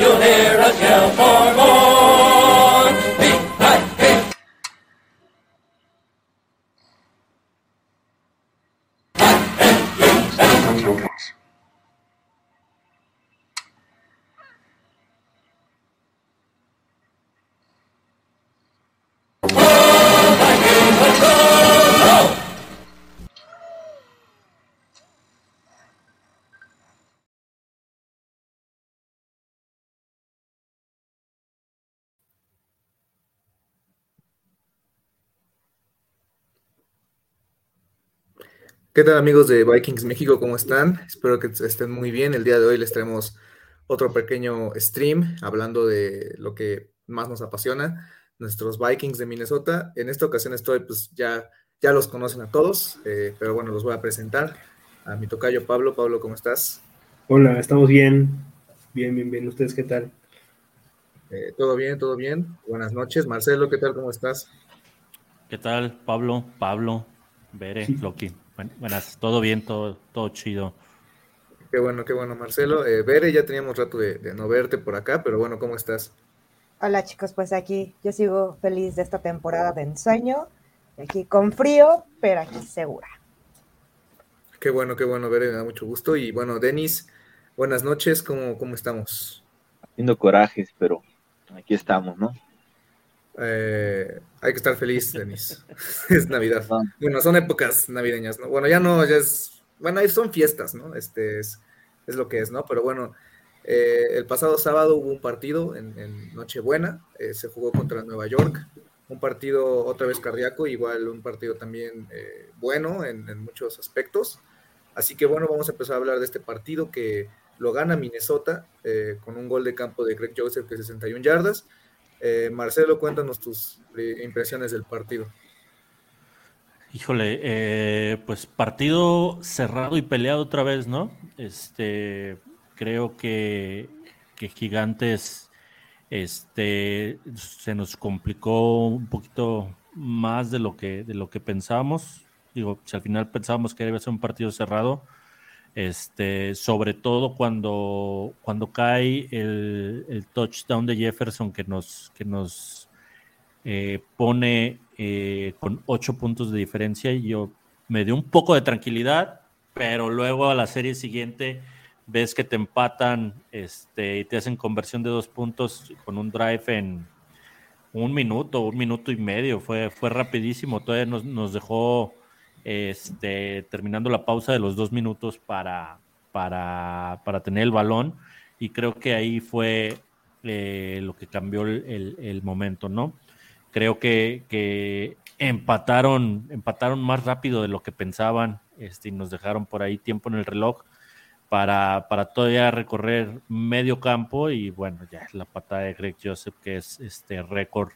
you'll hear us yell for more. ¿Qué tal amigos de Vikings México? ¿Cómo están? Espero que estén muy bien. El día de hoy les traemos otro pequeño stream hablando de lo que más nos apasiona, nuestros Vikings de Minnesota. En esta ocasión estoy, pues ya, ya los conocen a todos, eh, pero bueno, los voy a presentar. A mi tocayo Pablo. Pablo, ¿cómo estás? Hola, estamos bien. Bien, bien, bien. ¿Ustedes qué tal? Eh, todo bien, todo bien. Buenas noches. Marcelo, ¿qué tal? ¿Cómo estás? ¿Qué tal, Pablo? Pablo, Bere, Loki. Buenas, todo bien, todo, todo chido. Qué bueno, qué bueno, Marcelo. Eh, Bere, ya teníamos rato de, de, no verte por acá, pero bueno, ¿cómo estás? Hola chicos, pues aquí yo sigo feliz de esta temporada de ensueño, aquí con frío, pero aquí segura. Qué bueno, qué bueno, Bere, me da mucho gusto. Y bueno, Denis, buenas noches, ¿cómo, cómo estamos? Haciendo corajes, pero aquí estamos, ¿no? Eh, hay que estar feliz, Denis. es Navidad. Bueno, son épocas navideñas, ¿no? Bueno, ya no, ya es. Bueno, son fiestas, ¿no? Este es, es lo que es, ¿no? Pero bueno, eh, el pasado sábado hubo un partido en, en Nochebuena, eh, se jugó contra Nueva York. Un partido otra vez cardíaco, igual un partido también eh, bueno en, en, muchos aspectos. Así que bueno, vamos a empezar a hablar de este partido que lo gana Minnesota con un gol de campo de Greg Joseph de 61 yardas. Eh, Marcelo, cuéntanos tus eh, impresiones del partido. Híjole, eh, pues partido cerrado y peleado otra vez, ¿no? Este, creo que, que Gigantes este, se nos complicó un poquito más de lo que, de lo que pensábamos. Digo, si al final pensábamos que a ser un partido cerrado, este, sobre todo cuando, cuando cae el, el touchdown de Jefferson que nos, que nos eh, pone eh, con ocho puntos de diferencia y yo me dio un poco de tranquilidad, pero luego a la serie siguiente ves que te empatan este, y te hacen conversión de dos puntos con un drive en un minuto, un minuto y medio, fue, fue rapidísimo, todavía nos, nos dejó este, terminando la pausa de los dos minutos para, para, para tener el balón. Y creo que ahí fue eh, lo que cambió el, el, momento, ¿no? Creo que, que, empataron, empataron más rápido de lo que pensaban este, y nos dejaron por ahí tiempo en el reloj para, para todavía recorrer medio campo y bueno, ya la patada de Greg Joseph, que es este récord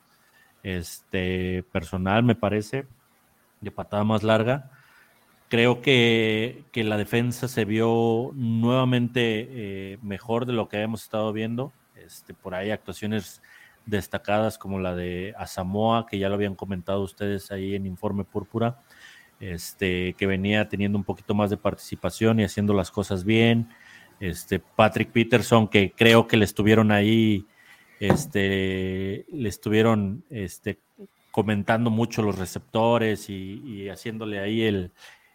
este, personal, me parece, de patada más larga. Creo que, que la defensa se vio nuevamente eh, mejor de lo que habíamos estado viendo. Este, por ahí actuaciones destacadas como la de Asamoa, que ya lo habían comentado ustedes ahí en Informe Púrpura, este, que venía teniendo un poquito más de participación y haciendo las cosas bien. Este, Patrick Peterson, que creo que le estuvieron ahí, este, le estuvieron este, comentando mucho los receptores y, y haciéndole ahí el,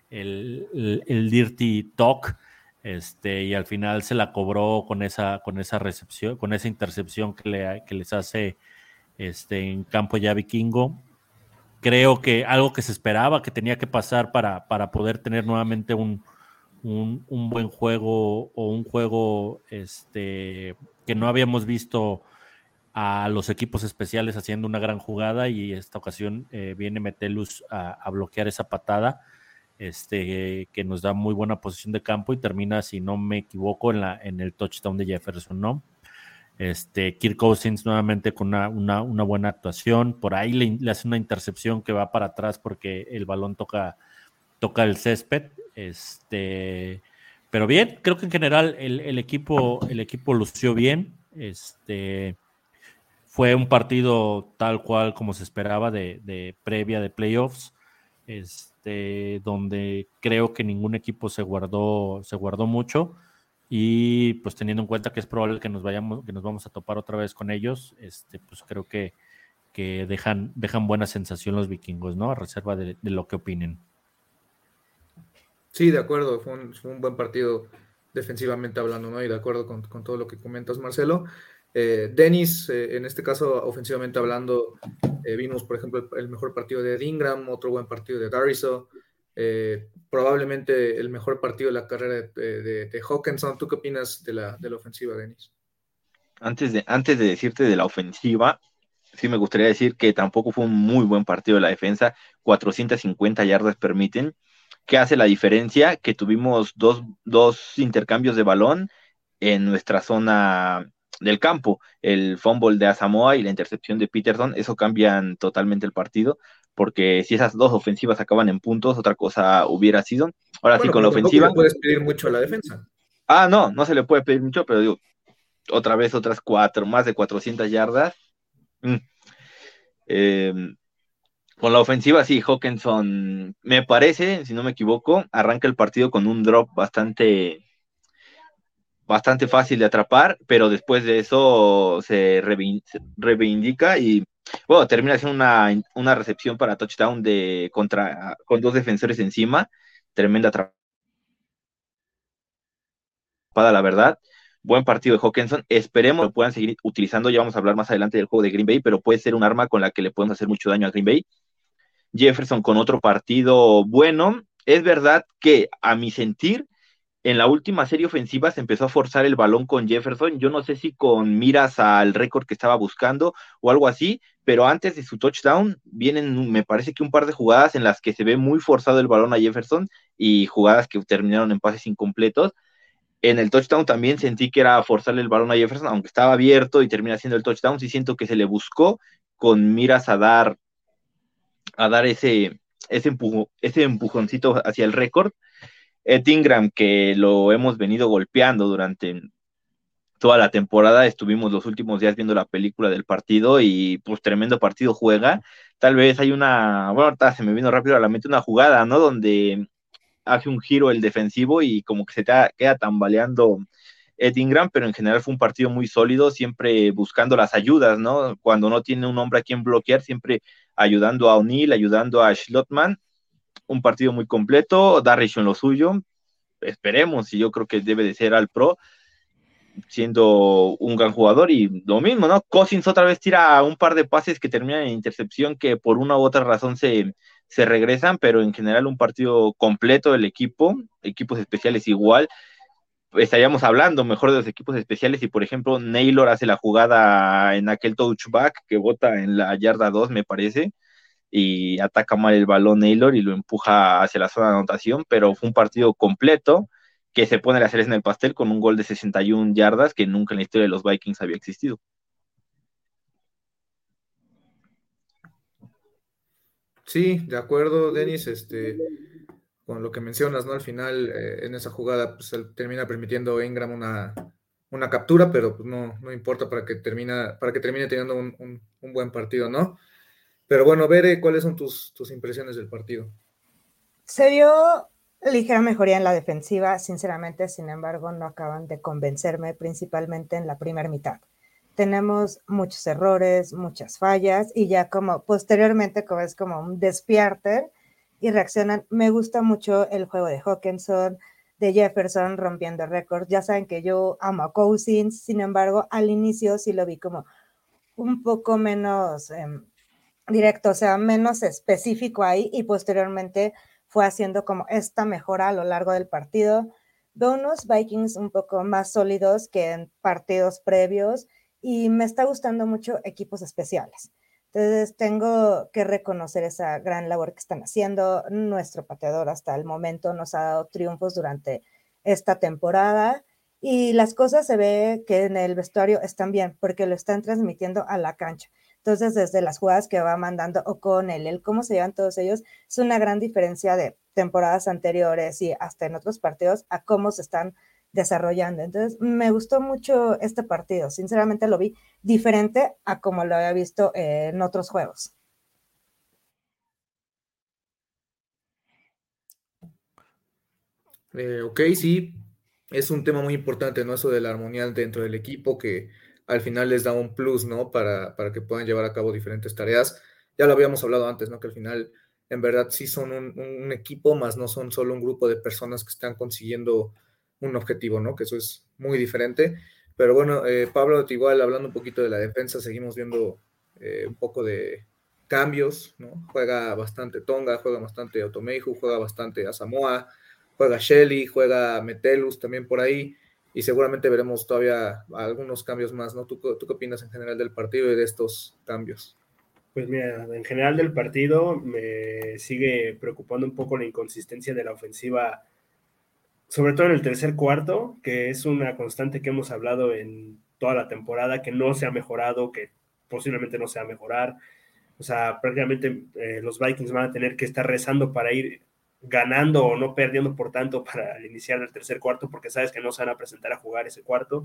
el, el, el, dirty talk. Este, y al final se la cobró con esa, con esa recepción, con esa intercepción que, le, que les hace este, en campo ya vikingo. Creo que algo que se esperaba que tenía que pasar para, para poder tener nuevamente un, un, un, buen juego o un juego este, que no habíamos visto a los equipos especiales haciendo una gran jugada y esta ocasión eh, viene Metelus a, bloquear esa patada este, que nos da muy buena posición de campo y termina, si no me equivoco, en, la, en el touchdown de Jefferson, ¿no? Este, Kirk Cousins nuevamente con una, una, una buena actuación, por ahí le, le, hace una intercepción que va para atrás porque el balón toca, toca el césped, este, pero bien, creo que en general el, el equipo, el equipo lució bien, este, fue un partido tal cual como se esperaba de, de previa de playoffs, este, donde creo que ningún equipo se guardó, se guardó mucho. Y pues teniendo en cuenta que es probable que nos vayamos, que nos vamos a topar otra vez con ellos, este, pues creo que, que dejan, dejan buena sensación los vikingos, ¿no? A reserva de, lo que opinen. Sí, de acuerdo, fue un, buen partido defensivamente hablando, ¿no? Y de acuerdo con, todo lo que comentas, Marcelo. Eh, Denis, eh, en este caso, ofensivamente hablando, eh, vimos, por ejemplo, el, mejor partido de Ingram, otro buen partido de Dariso, eh, probablemente el mejor partido de la carrera de, Hawkinson. ¿Tú qué opinas de la, de la ofensiva, Denis? Antes de, antes de decirte de la ofensiva, sí me gustaría decir que tampoco fue un muy buen partido de la defensa. 450 yardas permiten. ¿Qué hace la diferencia? Que tuvimos dos, dos intercambios de balón en nuestra zona del campo, el fumble de Asamoah y la intercepción de Peterson, eso cambian totalmente el partido porque si esas dos ofensivas acaban en puntos, otra cosa hubiera sido. Ahora sí, con la ofensiva. No puedes pedir mucho a la defensa. Ah, no, no se le puede pedir mucho, pero digo, otra vez otras cuatro, más de 400 yardas. Mm. Em, con la ofensiva, sí, Hawkinson, me parece, si no me equivoco, arranca el partido con un drop bastante bastante fácil de atrapar, pero después de eso se reivindica y bueno, termina siendo una, recepción para touchdown de contra con dos defensores encima. Tremenda atrapada, la verdad. Buen partido de Hawkinson. Esperemos que lo puedan seguir utilizando. Ya vamos a hablar más adelante del juego de Green Bay, pero puede ser un arma con la que le podemos hacer mucho daño a Green Bay. Jefferson con otro partido bueno. Es verdad que, a mi sentir, en la última serie ofensiva se empezó a forzar el balón con Jefferson. Yo no sé si con miras al récord que estaba buscando o algo así, pero antes de su touchdown vienen, me parece que un par de jugadas en las que se ve muy forzado el balón a Jefferson y jugadas que terminaron en pases incompletos. En el touchdown también sentí que era forzarle el balón a Jefferson, aunque estaba abierto y termina siendo el touchdown. Sí siento que se le buscó con miras a dar, a dar ese, ese, ese empujoncito hacia el récord Ed Ingram, que lo hemos venido golpeando durante toda la temporada, estuvimos los últimos días viendo la película del partido y pues tremendo partido juega. Tal vez hay una, bueno, se me vino rápido a la mente una jugada, ¿no? Donde hace un giro el defensivo y como que se queda tambaleando Ed Ingram, pero en general fue un partido muy sólido, siempre buscando las ayudas, ¿no? Cuando no tiene un hombre a quien bloquear, siempre ayudando a O'Neill, ayudando a Schlottman un partido muy completo, Darrish en lo suyo, esperemos, y yo creo que debe de ser al pro, siendo un gran jugador, y lo mismo, ¿no? Cousins otra vez tira un par de pases que terminan en intercepción que por una u otra razón se, se regresan, pero en general un partido completo del equipo, equipos especiales igual, estaríamos hablando mejor de los equipos especiales y por ejemplo Naylor hace la jugada en aquel touchback que bota en la yarda 2 me parece, y ataca mal el balón Naylor y lo empuja hacia la zona de anotación, pero fue un partido completo que se pone la cereza en el pastel con un gol de 61 yardas que nunca en la historia de los Vikings había existido. Sí, de acuerdo, Denis, este, con lo que mencionas, ¿no? Al final, eh, en esa jugada, pues termina permitiendo Ingram una, una captura, pero pues, no, no importa para que, termina, para que termine teniendo un, un buen partido, ¿no? Pero bueno, Bere, ¿cuáles son tus, tus impresiones del partido? Se vio ligera mejoría en la defensiva, sinceramente, sin embargo, no acaban de convencerme, principalmente en la primera mitad. Tenemos muchos errores, muchas fallas, y ya como posteriormente, como es como un y reaccionan. Me gusta mucho el juego de Hawkinson, de Jefferson rompiendo récords. Ya saben que yo amo a Cousins, sin embargo, al inicio sí lo vi como un poco menos em, directo, o sea, menos específico ahí y posteriormente fue haciendo como esta mejora a lo largo del partido. Veo unos Vikings un poco más sólidos que en partidos previos y me está gustando mucho equipos especiales. Entonces tengo que reconocer esa gran labor que están haciendo. Nuestro pateador hasta el momento nos ha dado triunfos durante esta temporada y las cosas se ve que en el vestuario están bien porque lo están transmitiendo a la cancha. Entonces, desde las jugadas que va mandando o con él, el cómo se llevan todos ellos, es una gran diferencia de temporadas anteriores y hasta en otros partidos a cómo se están desarrollando. Entonces, me gustó mucho este partido. Sinceramente lo vi diferente a como lo había visto en otros juegos. Eh, ok, sí, es un tema muy importante, ¿no? Eso de la armonía dentro del equipo que al final les da un plus, ¿no? Para, para que puedan llevar a cabo diferentes tareas. Ya lo habíamos hablado antes, ¿no? Que al final, en verdad, sí son un, equipo, más no son solo un grupo de personas que están consiguiendo un objetivo, ¿no? Que eso es muy diferente. Pero bueno, eh, Pablo, igual hablando un poquito de la defensa, seguimos viendo eh, un poco de cambios, ¿no? Juega bastante Tonga, juega bastante Otomeiju, juega bastante Asamoah, juega Shelly, juega Metelus también por ahí, y seguramente veremos todavía algunos cambios más, ¿no? ¿Tú, ¿Tú qué opinas en general del partido y de estos cambios? Pues mira, en general del partido me sigue preocupando un poco la inconsistencia de la ofensiva sobre todo en el tercer cuarto, que es una constante que hemos hablado en toda la temporada, que no se ha mejorado, que posiblemente no se va a mejorar. O sea, prácticamente eh, los Vikings van a tener que estar rezando para ir ganando o no perdiendo por tanto para iniciar el tercer cuarto, porque sabes que no se van a presentar a jugar ese cuarto.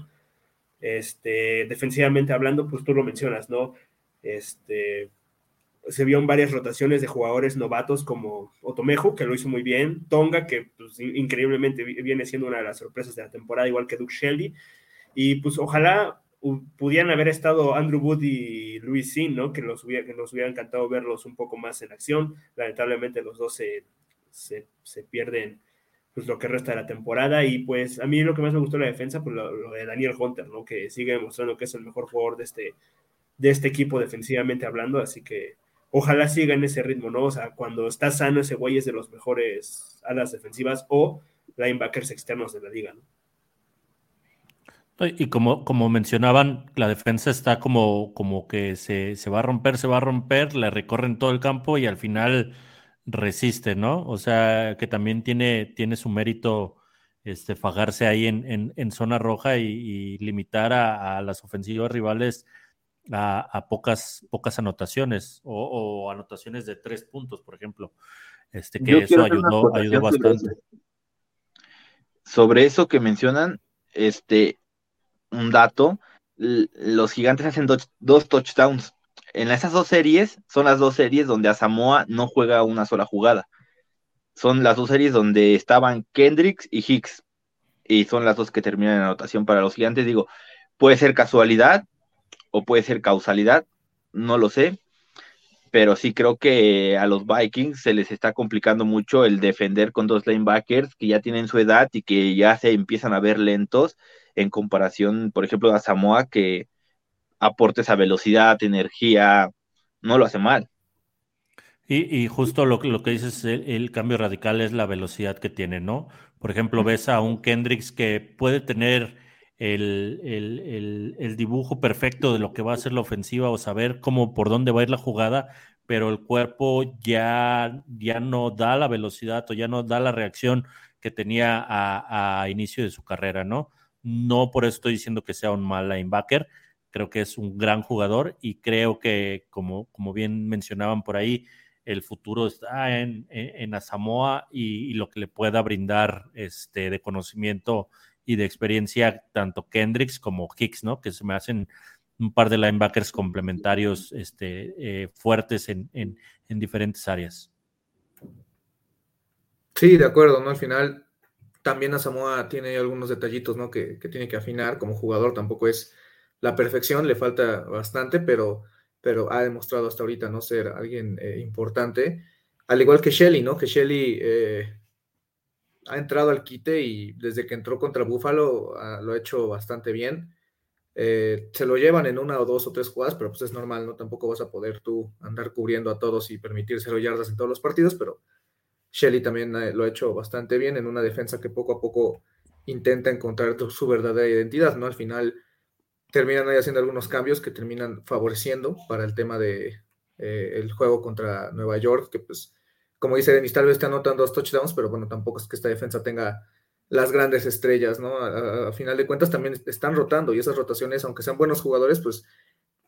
Este, defensivamente hablando, pues tú lo mencionas, ¿no? Este, se vio en varias rotaciones de jugadores novatos como Otomejo, que lo hizo muy bien, Tonga, que pues, increíblemente viene siendo una de las sorpresas de la temporada, igual que Duke Shelley, y pues ojalá pudieran haber estado Andrew Wood y Luis Sin, ¿no? Que nos, hubiera, que nos hubiera encantado verlos un poco más en acción. Lamentablemente los dos se, se, pierden pues lo que resta de la temporada y pues a mí lo que más me gustó de la defensa, pues lo, lo, de Daniel Hunter, ¿no? Que sigue demostrando que es el mejor jugador de este, de este equipo defensivamente hablando, así que ojalá siga en ese ritmo, ¿no? O sea, cuando está sano ese güey es de los mejores alas defensivas o linebackers externos de la liga, ¿no? Y como, como mencionaban, la defensa está como, como que se, se, va a romper, se va a romper, le recorren todo el campo y al final resiste, ¿no? O sea, que también tiene, tiene su mérito este, fajarse ahí en, en, en zona roja y, y limitar a, a, las ofensivas rivales a, pocas, pocas anotaciones o, anotaciones de tres puntos, por ejemplo. Este, que eso ayudó, ayudó bastante. Sobre eso. que mencionan, este, un dato, los gigantes hacen dos touchdowns. En esas dos series, son las dos series donde Asamoa no juega una sola jugada. Son las dos series donde estaban Kendricks y Hicks. Y son las dos que terminan en anotación para los gigantes. Digo, puede ser casualidad, o puede ser causalidad, no lo sé, pero sí creo que a los Vikings se les está complicando mucho el defender con dos linebackers que ya tienen su edad y que ya se empiezan a ver lentos en comparación, por ejemplo, a Samoa que aporta esa velocidad, energía, no lo hace mal. Y, y justo lo, lo, que dices, el, el, cambio radical es la velocidad que tiene, ¿no? Por ejemplo, ves a un Kendricks que puede tener el, el, el, dibujo perfecto de lo que va a ser la ofensiva o saber cómo por dónde va a ir la jugada, pero el cuerpo ya, ya no da la velocidad o ya no da la reacción que tenía a, a inicio de su carrera, ¿no? No por eso estoy diciendo que sea un mal linebacker, creo que es un gran jugador y creo que, como, como bien mencionaban por ahí, el futuro está en, en, en Asamoa y, lo que le pueda brindar este, de conocimiento y de experiencia tanto Kendricks como Hicks, ¿no? Que se me hacen un par de linebackers complementarios este, eh, fuertes en, en, en, diferentes áreas. Sí, de acuerdo, ¿no? Al final también Asamoah tiene algunos detallitos, ¿no? Que, que, tiene que afinar como jugador, tampoco es la perfección, le falta bastante, pero, pero ha demostrado hasta ahorita no ser alguien eh, importante, al igual que Shelly, ¿no? Que Shelly eh, ha entrado al quite y desde que entró contra Búfalo uh, lo ha hecho bastante bien. Eh, se lo llevan en una o dos o tres jugadas, pero pues es normal, ¿no? Tampoco vas a poder tú andar cubriendo a todos y permitir cero yardas en todos los partidos, pero Shelly también lo ha hecho bastante bien en una defensa que poco a poco intenta encontrar su verdadera identidad, ¿no? Al final terminan ahí haciendo algunos cambios que terminan favoreciendo para el tema de eh, el juego contra Nueva York, que pues como dice Denis, tal vez te anotan dos touchdowns, pero bueno, tampoco es que esta defensa tenga las grandes estrellas, ¿no? A, a, final de cuentas también están rotando y esas rotaciones, aunque sean buenos jugadores, pues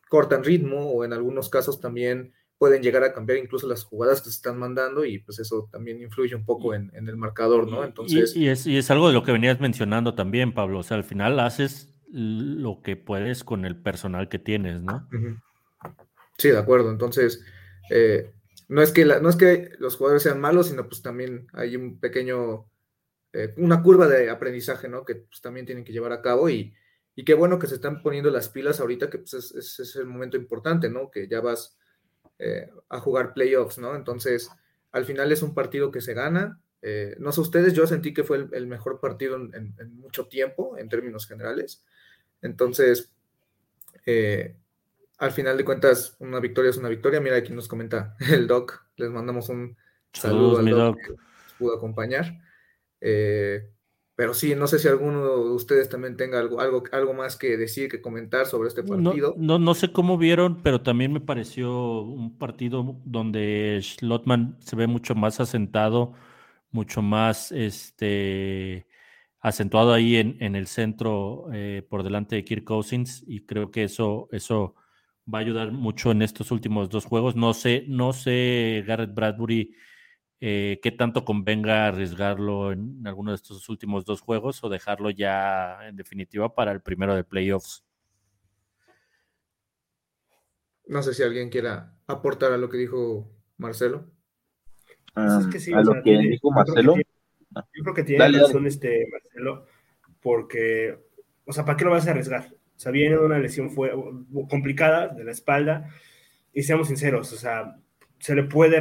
cortan ritmo o en algunos casos también pueden llegar a cambiar incluso las jugadas que se están mandando y pues eso también influye un poco en, en el marcador, ¿no? Entonces... Y, y, es, y, es, algo de lo que venías mencionando también, Pablo, o sea, al final haces lo que puedes con el personal que tienes, ¿no? Sí, de acuerdo, entonces... Eh, no es que, la, no es que los jugadores sean malos, sino pues también hay un pequeño eh, una curva de aprendizaje, ¿no? Que pues, también tienen que llevar a cabo y, y qué bueno que se están poniendo las pilas ahorita, que pues, es, es, el momento importante, ¿no? Que ya vas eh, a jugar playoffs, ¿no? Entonces, al final es un partido que se gana. Eh, no sé ustedes, yo sentí que fue el, mejor partido en, mucho tiempo, en términos generales. Entonces, al final de cuentas, una victoria es una victoria. Mira, aquí nos comenta el Doc. Les mandamos un saludo al Doc, que pudo acompañar. Eh, pero sí, no sé si alguno de ustedes también tenga algo, algo, algo más que decir, que comentar sobre este partido. No, no, sé cómo vieron, pero también me pareció un partido donde Schlotman se ve mucho más asentado, mucho más este, acentuado ahí en, el centro eh, por delante de Kirk Cousins y creo que eso, eso va a ayudar mucho en estos últimos dos juegos. No sé, no sé, Garrett Bradbury eh, qué tanto convenga arriesgarlo en alguno de estos últimos dos juegos o dejarlo ya en definitiva para el primero de playoffs. No sé si alguien quiera aportar a lo que dijo Marcelo. Pues a lo que dijo Marcelo. Yo creo que tiene, razón este Marcelo, porque, o sea, ¿para qué lo vas a arriesgar? O sea, viene una lesión fue, complicada de la espalda y seamos sinceros, o sea, se le puede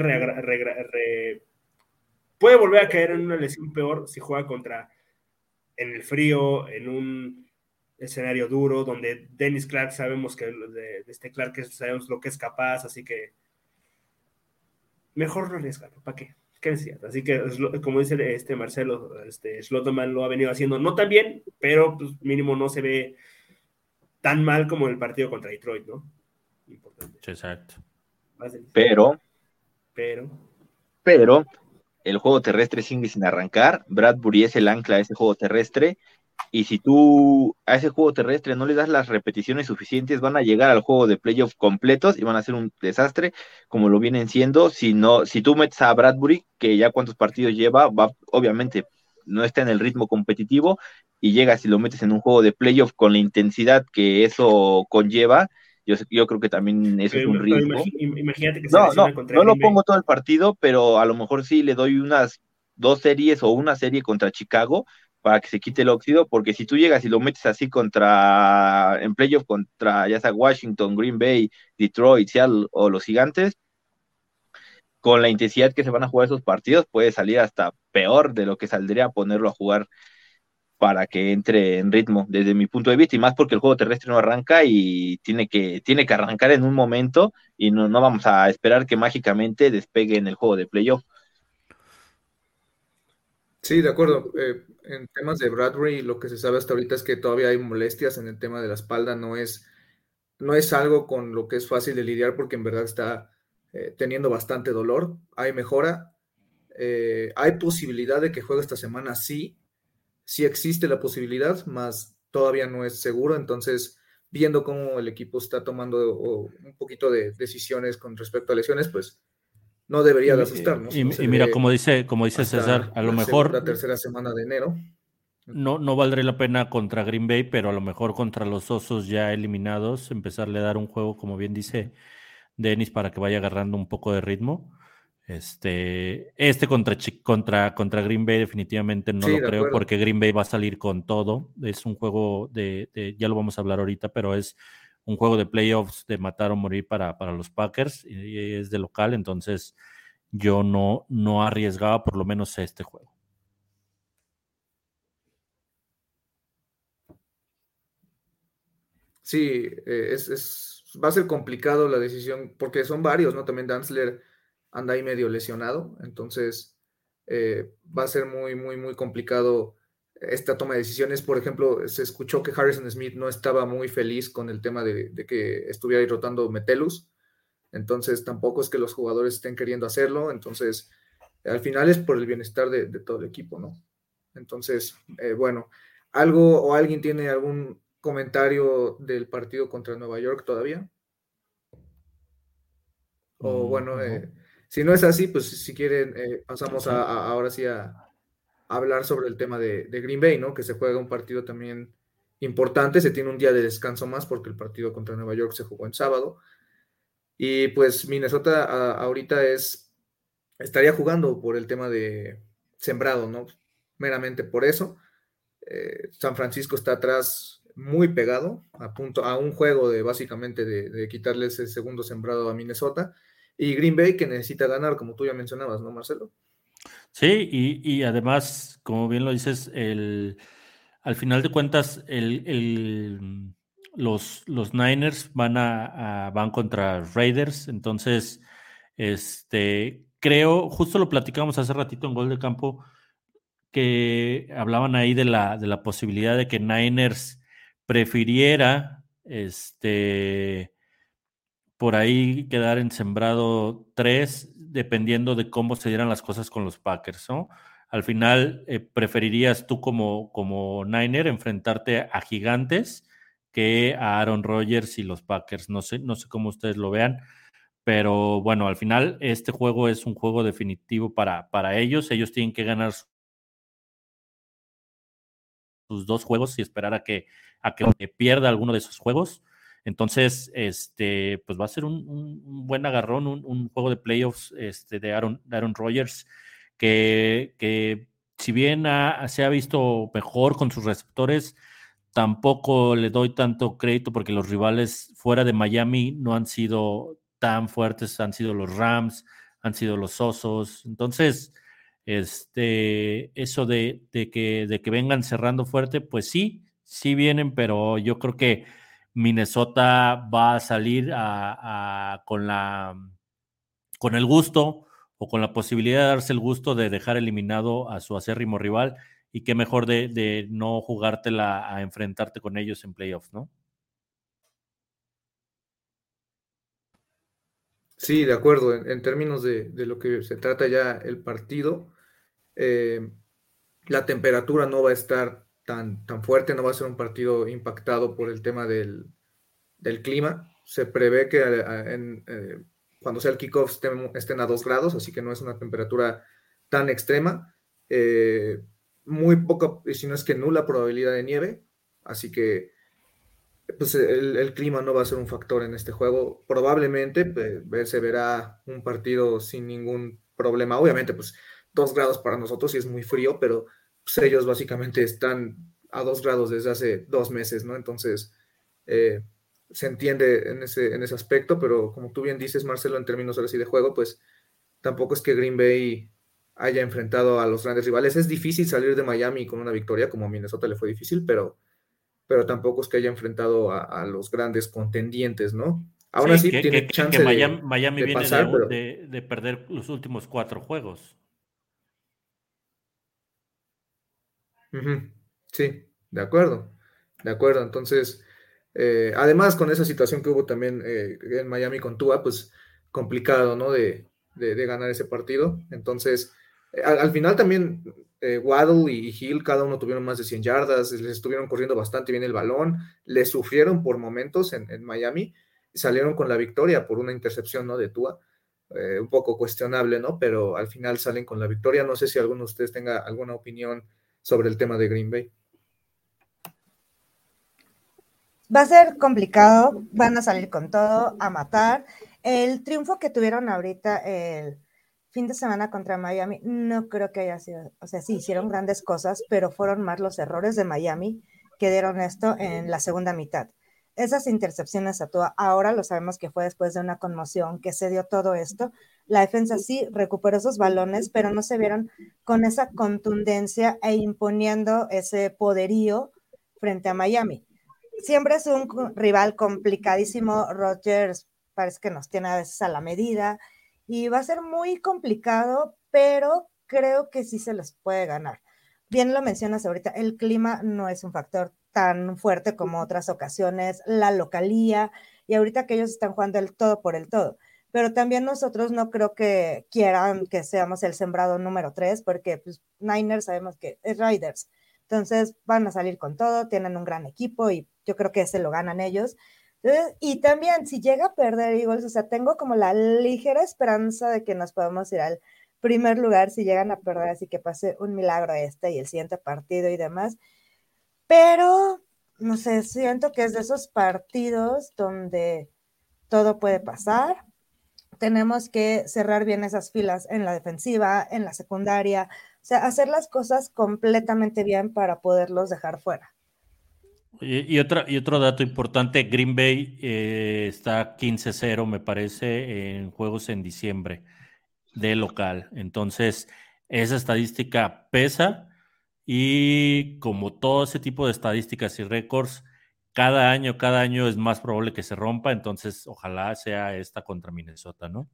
puede volver a caer en una lesión peor si juega contra en el frío, en un escenario duro, donde Dennis Clark sabemos que de, este Clark sabemos lo que es capaz, así que mejor no arriesgarlo, ¿para qué? ¿Qué necesidad? Así que, como dice este Marcelo, este Schlotterman lo ha venido haciendo no tan bien, pero pues, mínimo no se ve tan mal como el partido contra Detroit, ¿no? Importante. Exacto. Pero pero. Pero el juego terrestre sigue sin arrancar. Bradbury es el ancla de ese juego terrestre. Y si tú a ese juego terrestre no le das las repeticiones suficientes, van a llegar al juego de playoff completos y van a ser un desastre, como lo vienen siendo. Si, no, si tú metes a Bradbury, que ya cuántos partidos lleva, va, obviamente no está en el ritmo competitivo, y llegas y lo metes en un juego de playoff con la intensidad que eso conlleva, yo, yo creo que también eso es un riesgo. Imagínate que se no, no, no lo pongo todo el partido, pero a lo mejor sí le doy unas dos series o una serie contra Chicago para que se quite el óxido, porque si tú llegas y lo metes así contra, en playoff contra ya sea Washington, Green Bay, Detroit, Seattle o los gigantes, con la intensidad que se van a jugar esos partidos, puede salir hasta peor de lo que saldría ponerlo a jugar para que entre en ritmo desde mi punto de vista y más porque el juego terrestre no arranca y tiene que, tiene que arrancar en un momento y no, no vamos a esperar que mágicamente despegue en el juego de playoff. Sí, de acuerdo. Eh, en temas de Bradbury, lo que se sabe hasta ahorita es que todavía hay molestias en el tema de la espalda. No es, no es algo con lo que es fácil de lidiar porque en verdad está eh, teniendo bastante dolor. Hay mejora. Eh, hay posibilidad de que juegue esta semana, sí, sí existe la posibilidad, más todavía no es seguro, entonces viendo cómo el equipo está tomando un poquito de decisiones con respecto a lesiones, pues no debería de asustarnos. Y, mira, como dice, como dice César, a lo mejor... La tercera semana de enero. No, no valdría la pena contra Green Bay, pero a lo mejor contra los osos ya eliminados, empezarle a dar un juego, como bien dice Denis, para que vaya agarrando un poco de ritmo. Este, este contra, contra, contra Green Bay definitivamente no lo creo porque Green Bay va a salir con todo. Es un juego de, ya lo vamos a hablar ahorita, pero es un juego de playoffs de matar o morir para, para los Packers y es de local, entonces yo no, no arriesgaba por lo menos este juego. Sí, eh, es, es, va a ser complicado la decisión porque son varios, ¿no? También Danzler anda ahí medio lesionado, entonces eh, va a ser muy, muy, muy complicado esta toma de decisiones. Por ejemplo, se escuchó que Harrison Smith no estaba muy feliz con el tema de, que estuviera ahí rotando Metelus, entonces tampoco es que los jugadores estén queriendo hacerlo, entonces al final es por el bienestar de, todo el equipo, ¿no? Entonces, eh, bueno, ¿algo o alguien tiene algún comentario del partido contra Nueva York todavía? O mm, bueno, eh, si no es así, pues si quieren, eh, pasamos a, ahora sí a, hablar sobre el tema de, Green Bay, ¿no? Que se juega un partido también importante, se tiene un día de descanso más porque el partido contra Nueva York se jugó en sábado. Y pues Minnesota ahorita es, estaría jugando por el tema de sembrado, ¿no? meramente por eso. Eh, San Francisco está atrás muy pegado, a, punto, a un juego de básicamente de, de quitarle ese segundo sembrado a Minnesota. Y Green Bay que necesita ganar, como tú ya mencionabas, ¿no, Marcelo? Sí, y, además, como bien lo dices, el, al final de cuentas, el, los, los Niners van, a, van contra Raiders, entonces, este, creo, justo lo platicamos hace ratito en Gol de Campo, que hablaban ahí de la, de la posibilidad de que Niners prefiriera este, por ahí quedar en sembrado 3, dependiendo de cómo se dieran las cosas con los Packers, ¿no? Al final, eh, ¿preferirías tú como, como Niner enfrentarte a gigantes que a Aaron Rodgers y los Packers? No sé, no sé cómo ustedes lo vean, pero bueno, al final este juego es un juego definitivo para, para ellos. Ellos tienen que ganar sus dos juegos y esperar a que, a que pierda alguno de esos juegos. Entonces, este, pues va a ser un, buen agarrón, un, juego de playoffs este, de, Aaron, Aaron Rodgers, que, si bien se ha visto mejor con sus receptores, tampoco le doy tanto crédito porque los rivales fuera de Miami no han sido tan fuertes, han sido los Rams, han sido los Osos. Entonces, este, eso de, de, que, de que vengan cerrando fuerte, pues sí, sí vienen, pero yo creo que Minnesota va a salir con, la, con el gusto o con la posibilidad de darse el gusto de dejar eliminado a su acérrimo rival y qué mejor de, no jugártela a enfrentarte con ellos en playoffs, ¿no? Sí, de acuerdo. En, términos de, lo que se trata ya el partido, eh, la temperatura no va a estar tan, tan fuerte, no va a ser un partido impactado por el tema del, clima. Se prevé que eh, eh, cuando sea el kickoff estén, a 2 grados, así que no es una temperatura tan extrema. Eh, muy poca, si no es que nula probabilidad de nieve, así que pues el, clima no va a ser un factor en este juego. Probablemente pues, se verá un partido sin ningún problema. Obviamente, pues 2 grados para nosotros sí es muy frío, pero pues, ellos básicamente están a dos grados desde hace dos meses, ¿no? Entonces, eh, se entiende en ese, en ese aspecto, pero como tú bien dices, Marcelo, en términos ahora sí de juego, pues tampoco es que Green Bay haya enfrentado a los grandes rivales. Es difícil salir de Miami con una victoria, como a Minnesota le fue difícil, pero, pero tampoco es que haya enfrentado a, los grandes contendientes, ¿no? Aún así tiene chance Miami, de, viene de perder los últimos cuatro juegos. Sí, de acuerdo, de acuerdo. Entonces, eh, además con esa situación que hubo también eh, en Miami con Tua, pues complicado, ¿no? De, ganar ese partido. Entonces, eh, al, final también Waddle y Hill, cada uno tuvieron más de 100 yardas, les estuvieron corriendo bastante bien el balón, le sufrieron por momentos en, en Miami salieron con la victoria por una intercepción, ¿no? De Tua. un poco cuestionable, ¿no? Pero al final salen con la victoria. No sé si alguno de ustedes tenga alguna opinión sobre el tema de Green Bay. Va a ser complicado, van a salir con todo, a matar. El triunfo que tuvieron ahorita el fin de semana contra Miami, no creo que haya sido, o sea, sí, hicieron grandes cosas, pero fueron más los errores de Miami que dieron esto en la segunda mitad. Esas intercepciones a toda, ahora lo sabemos que fue después de una conmoción que se dio todo esto, la defensa sí recuperó esos balones, pero no se vieron con esa contundencia e imponiendo ese poderío frente a Miami. Siempre es un rival complicadísimo. Rogers parece que nos tiene a veces a la medida y va a ser muy complicado, pero creo que sí se les puede ganar. Bien lo mencionas ahorita, el clima no es un factor tan fuerte como otras ocasiones, la localía, y ahorita que ellos están jugando el todo por el todo pero también nosotros no creo que quieran que seamos el sembrado número tres, porque pues, Niners sabemos que es Riders. Entonces van a salir con todo, tienen un gran equipo y yo creo que ese lo ganan ellos. y también si llega a perder Eagles, o sea, tengo como la ligera esperanza de que nos podamos ir al primer lugar si llegan a perder, así que pase un milagro este y el siguiente partido y demás. Pero, no sé, siento que es de esos partidos donde todo puede pasar tenemos que cerrar bien esas filas en la defensiva, en la secundaria, O sea, hacer las cosas completamente bien para poderlos dejar fuera. Y, otra, y otro dato importante, Green Bay eh, está 15-0, me parece, en juegos en diciembre de local. Entonces, esa estadística pesa y como todo ese tipo de estadísticas y récords, cada año, cada año es más probable que se rompa. Entonces, ojalá sea esta contra Minnesota, ¿no?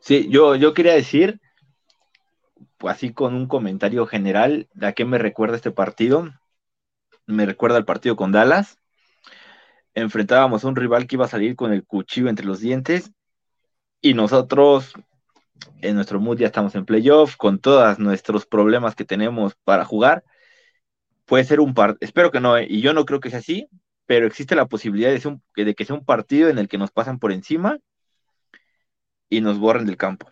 Sí, yo, yo quería decir, pues, así con un comentario general, ¿a qué me recuerda este partido? Me recuerda al partido con Dallas. Enfrentábamos a un rival que iba a salir con el cuchillo entre los dientes y nosotros en nuestro mood ya estamos en playoff, con todos nuestros problemas que tenemos para jugar. Puede ser un partido, espero que no, ¿eh? y yo no creo que sea así, pero existe la posibilidad de, de que sea un partido en el que nos pasan por encima y nos borren del campo.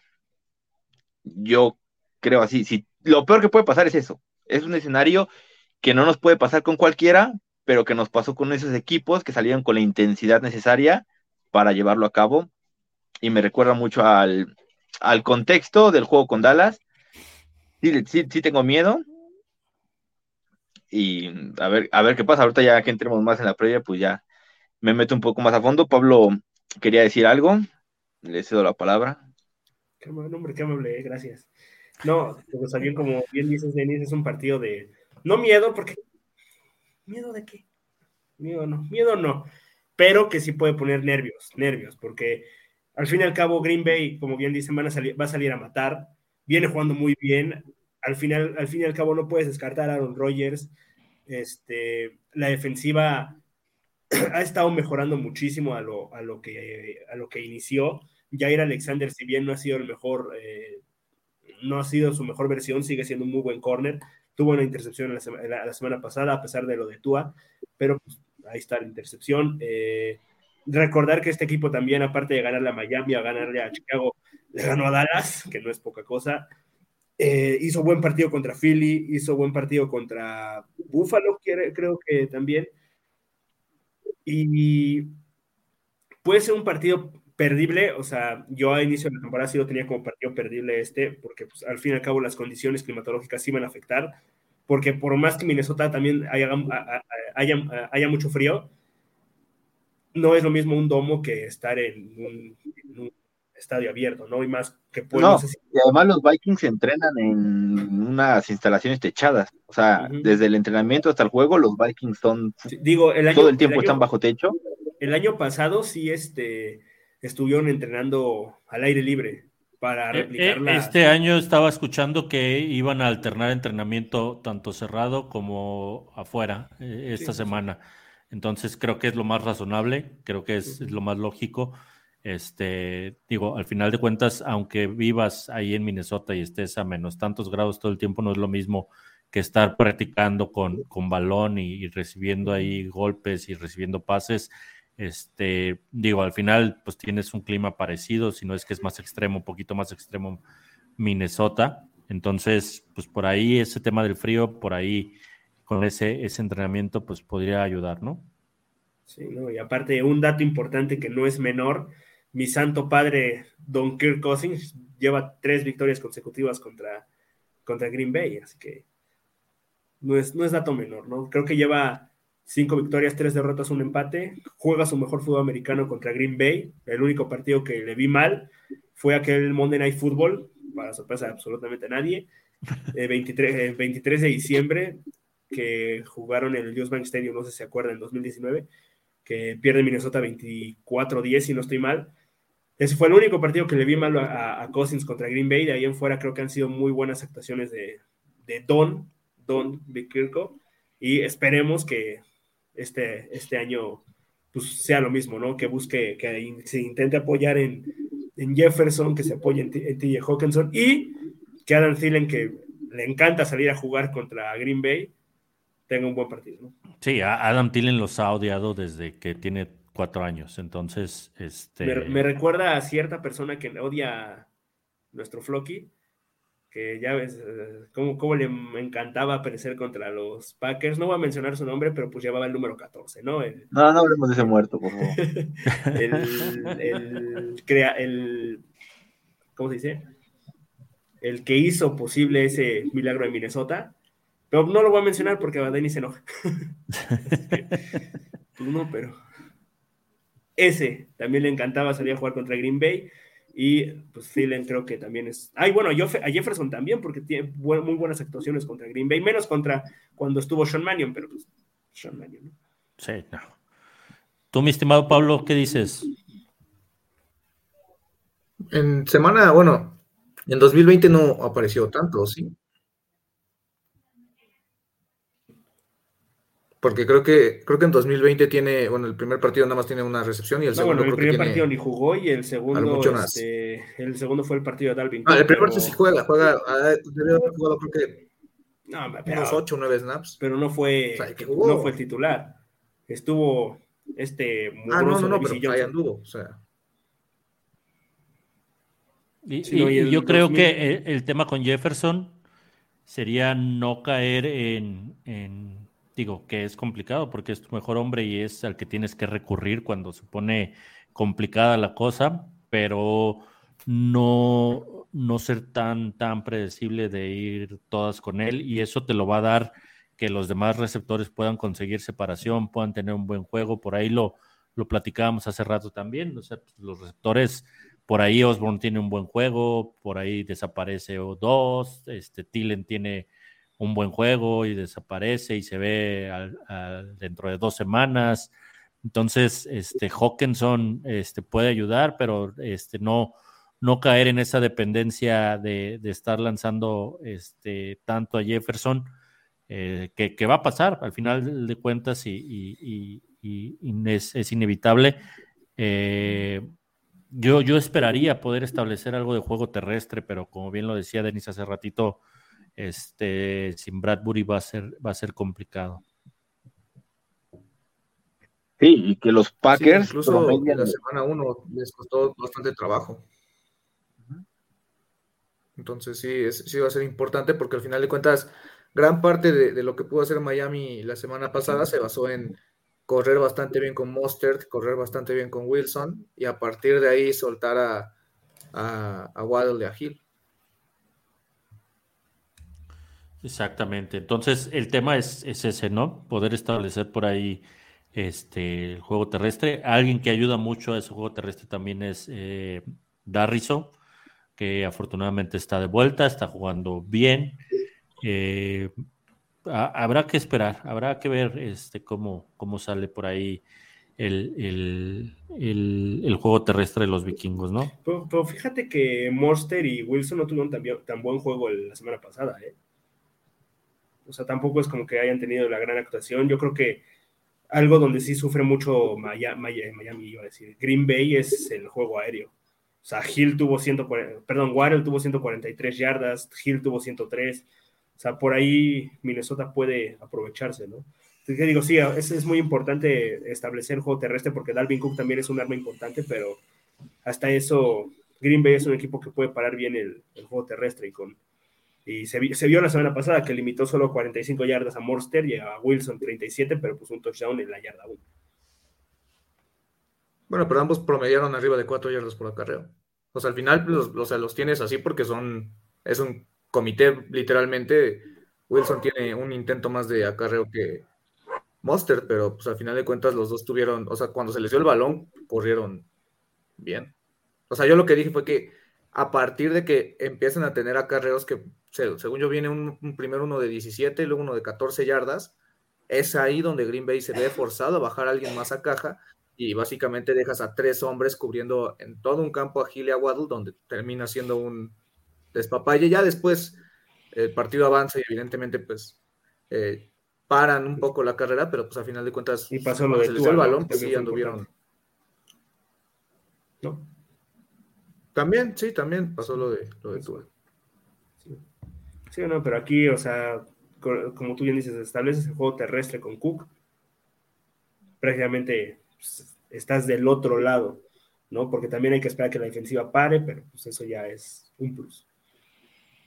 Yo creo así. Si, lo peor que puede pasar es eso. Es un escenario que no nos puede pasar con cualquiera, pero que nos pasó con esos equipos que salieron con la intensidad necesaria para llevarlo a cabo. Y me recuerda mucho al, contexto del juego con Dallas. Sí, sí, sí, tengo miedo. Y a ver, a ver qué pasa. Ahorita ya que entremos más en la previa, pues ya me meto un poco más a fondo. Pablo quería decir algo. Le cedo la palabra. Qué eh, gracias. No, como bien dices, Denis, es un partido de. No miedo, porque. ¿Miedo de qué? Miedo no, miedo no. Pero que sí puede poner nervios, nervios, porque al fin y al cabo, Green Bay, como bien dicen, va a salir a matar. Viene jugando muy bien. Al, final, al fin y al cabo, no puedes descartar a Aaron Rodgers. Este, la defensiva ha estado mejorando muchísimo a lo, a lo, que, a lo que inició. Jair Alexander, si bien no ha sido el mejor, eh, no ha sido su mejor versión, sigue siendo un muy buen corner. Tuvo una intercepción la, semana pasada, a pesar de lo de Tua, pero pues, ahí está la intercepción. Eh, recordar que este equipo también, aparte de ganarle a Miami, a ganarle a Chicago, le ganó a Dallas, que no es poca cosa. Eh, hizo buen partido contra Philly, hizo buen partido contra Buffalo, creo que también. Y puede ser un partido perdible, o sea, yo a inicio de la temporada sí lo tenía como partido perdible este, porque pues, al fin y al cabo las condiciones climatológicas iban a afectar, porque por más que Minnesota también haya, haya, mucho frío, no es lo mismo un domo que estar en un, estadio abierto, ¿no? Y más que pues, no, y además los Vikings entrenan en unas instalaciones techadas, o sea, desde el entrenamiento hasta el juego, los Vikings son digo, el todo el tiempo están bajo techo. El año pasado sí, este estuvieron entrenando al aire libre para eh, replicar eh, Este año estaba escuchando que iban a alternar entrenamiento tanto cerrado como afuera eh, esta semana. Entonces creo que es lo más razonable, creo que es, lo más lógico. Este, digo, al final de cuentas, aunque vivas ahí en Minnesota y estés a menos tantos grados todo el tiempo, no es lo mismo que estar practicando con, con balón y recibiendo ahí golpes y recibiendo pases este, digo, al final, pues tienes un clima parecido, si no es que es más extremo, un poquito más extremo Minnesota. Entonces, pues por ahí ese tema del frío, por ahí con ese, ese entrenamiento, pues podría ayudar, ¿no? Sí, no, y aparte, un dato importante que no es menor, mi santo padre, Don Kirk Cousins, lleva tres victorias consecutivas contra, contra Green Bay, así que no es, no es dato menor, ¿no? Creo que lleva cinco victorias, tres derrotas, un empate. Juega su mejor fútbol americano contra Green Bay. El único partido que le vi mal fue aquel Monday Night Football, para sorpresa de absolutamente nadie. 23, 23, de diciembre, que jugaron en el US Bank Stadium, no sé si se acuerdan, en 2019, que pierde Minnesota 24-10, si no estoy mal. Ese fue el único partido que le vi mal a, Cousins contra Green Bay. De ahí en fuera creo que han sido muy buenas actuaciones de, de Don, Don Bikirko. Y esperemos que este, este año pues, sea lo mismo, ¿no? Que busque, que se intente apoyar en, Jefferson, que se apoye en, TJ Hawkinson y que Adam Thielen, que le encanta salir a jugar contra Green Bay, tenga un buen partido, ¿no? Sí, Adam Thielen los ha odiado desde que tiene cuatro años, entonces, este... Me, me recuerda a cierta persona que odia nuestro Flocky, que ya ves eh, cómo, le encantaba aparecer contra los Packers. No voy a mencionar su nombre, pero pues llevaba el número 14, ¿no? no, no hablemos de ese muerto, por favor. el, crea, el, ¿cómo se dice? el que hizo posible ese milagro en Minnesota. Pero no lo voy a mencionar porque a Denny se enoja. pues no, pero ese también le encantaba salir a jugar contra Green Bay. Y pues Thielen creo que también es. Ay, bueno, a Jefferson también, porque tiene muy buenas actuaciones contra Green Bay, menos contra cuando estuvo Sean Mannion, pero pues Sean Mannion, ¿no? Sí, no. Tú, mi estimado Pablo, ¿qué dices? En semana, bueno, en 2020 no apareció tanto, ¿sí? Porque creo que creo que en 2020 tiene, bueno, el primer partido nada más tiene una recepción y el segundo. Bueno, el primer partido ni jugó y el segundo, este, el segundo fue el partido de Dalvin. Ah, el primer partido sí juega, juega, ah, debe haber jugado creo que no, unos 8 o 9 snaps. Pero no fue, no fue el titular. Estuvo este Ah, no, no, no, pero ahí anduvo, o sea. Y, yo creo que el, tema con Jefferson sería no caer en digo, que es complicado porque es tu mejor hombre y es al que tienes que recurrir cuando se pone complicada la cosa, pero no, no ser tan, tan predecible de ir todas con él y eso te lo va a dar que los demás receptores puedan conseguir separación, puedan tener un buen juego, por ahí lo, lo platicábamos hace rato también, los receptores, por ahí Osborne tiene un buen juego, por ahí desaparece o dos, este Tillen tiene un buen juego y desaparece y se ve dentro de dos semanas. Entonces, este Hawkinson este, puede ayudar, pero este, no, no caer en esa dependencia de, estar lanzando este, tanto a Jefferson, eh, que, va a pasar al final de cuentas y, es, inevitable. Eh, yo, yo esperaría poder establecer algo de juego terrestre, pero como bien lo decía Denis hace ratito, este, sin Bradbury va a ser, va a ser complicado. Sí, y que los Packers. incluso en la semana uno les costó bastante trabajo. Entonces sí, sí va a ser importante porque al final de cuentas, gran parte de, lo que pudo hacer Miami la semana pasada se basó en correr bastante bien con Mostert, correr bastante bien con Wilson y a partir de ahí soltar a, a, a Waddle y a Hill. Exactamente. Entonces, el tema es, ese, ¿no? Poder establecer por ahí este, el juego terrestre. Alguien que ayuda mucho a ese juego terrestre también es eh, que afortunadamente está de vuelta, está jugando bien. Eh, habrá que esperar, habrá que ver este, cómo, sale por ahí el, juego terrestre de los vikingos, ¿no? Pero, fíjate que Monster y Wilson no tuvieron tan buen juego la semana pasada, ¿eh? O sea, tampoco es como que hayan tenido la gran actuación. Yo creo que algo donde sí sufre mucho Miami, iba a decir, Green Bay es el juego aéreo. O sea, Hill tuvo 140, perdón, Waddle tuvo 143 yardas, Hill tuvo 103. O sea, por ahí Minnesota puede aprovecharse, ¿no? Entonces, digo, sí, es, es muy importante establecer el juego terrestre porque Dalvin Cook también es un arma importante, pero hasta eso, Green Bay es un equipo que puede parar bien el juego terrestre y con, y se, vio la semana pasada que limitó solo 45 yardas a Morster y a Wilson 37, pero pues un touchdown en la yarda 1. Bueno, pero ambos promediaron arriba de 4 yardas por acarreo. O sea, al final los, los tienes así porque son, es un comité literalmente. Wilson tiene un intento más de acarreo que Monster, pero pues al final de cuentas los dos tuvieron, o sea, cuando se les dio el balón, corrieron bien. O sea, yo lo que dije fue que a partir de que empiecen a tener acarreos que, según yo, viene un, primero uno de 17 y luego uno de 14 yardas, es ahí donde Green Bay se ve forzado a bajar a alguien más a caja y básicamente dejas a tres hombres cubriendo en todo un campo a Gil y a Waddle, donde termina siendo un despapalle. Ya después el partido avanza y evidentemente pues eh, paran un poco la carrera, pero pues a final de cuentas y pasó lo de se les dio el balón, pues sí anduvieron. ¿No? También, sí, también pasó lo de, lo de Tua. Sí. no, pero aquí, o sea, como tú bien dices, estableces el juego terrestre con Cook. Prácticamente pues, estás del otro lado, ¿no? Porque también hay que esperar que la defensiva pare, pero pues eso ya es un plus.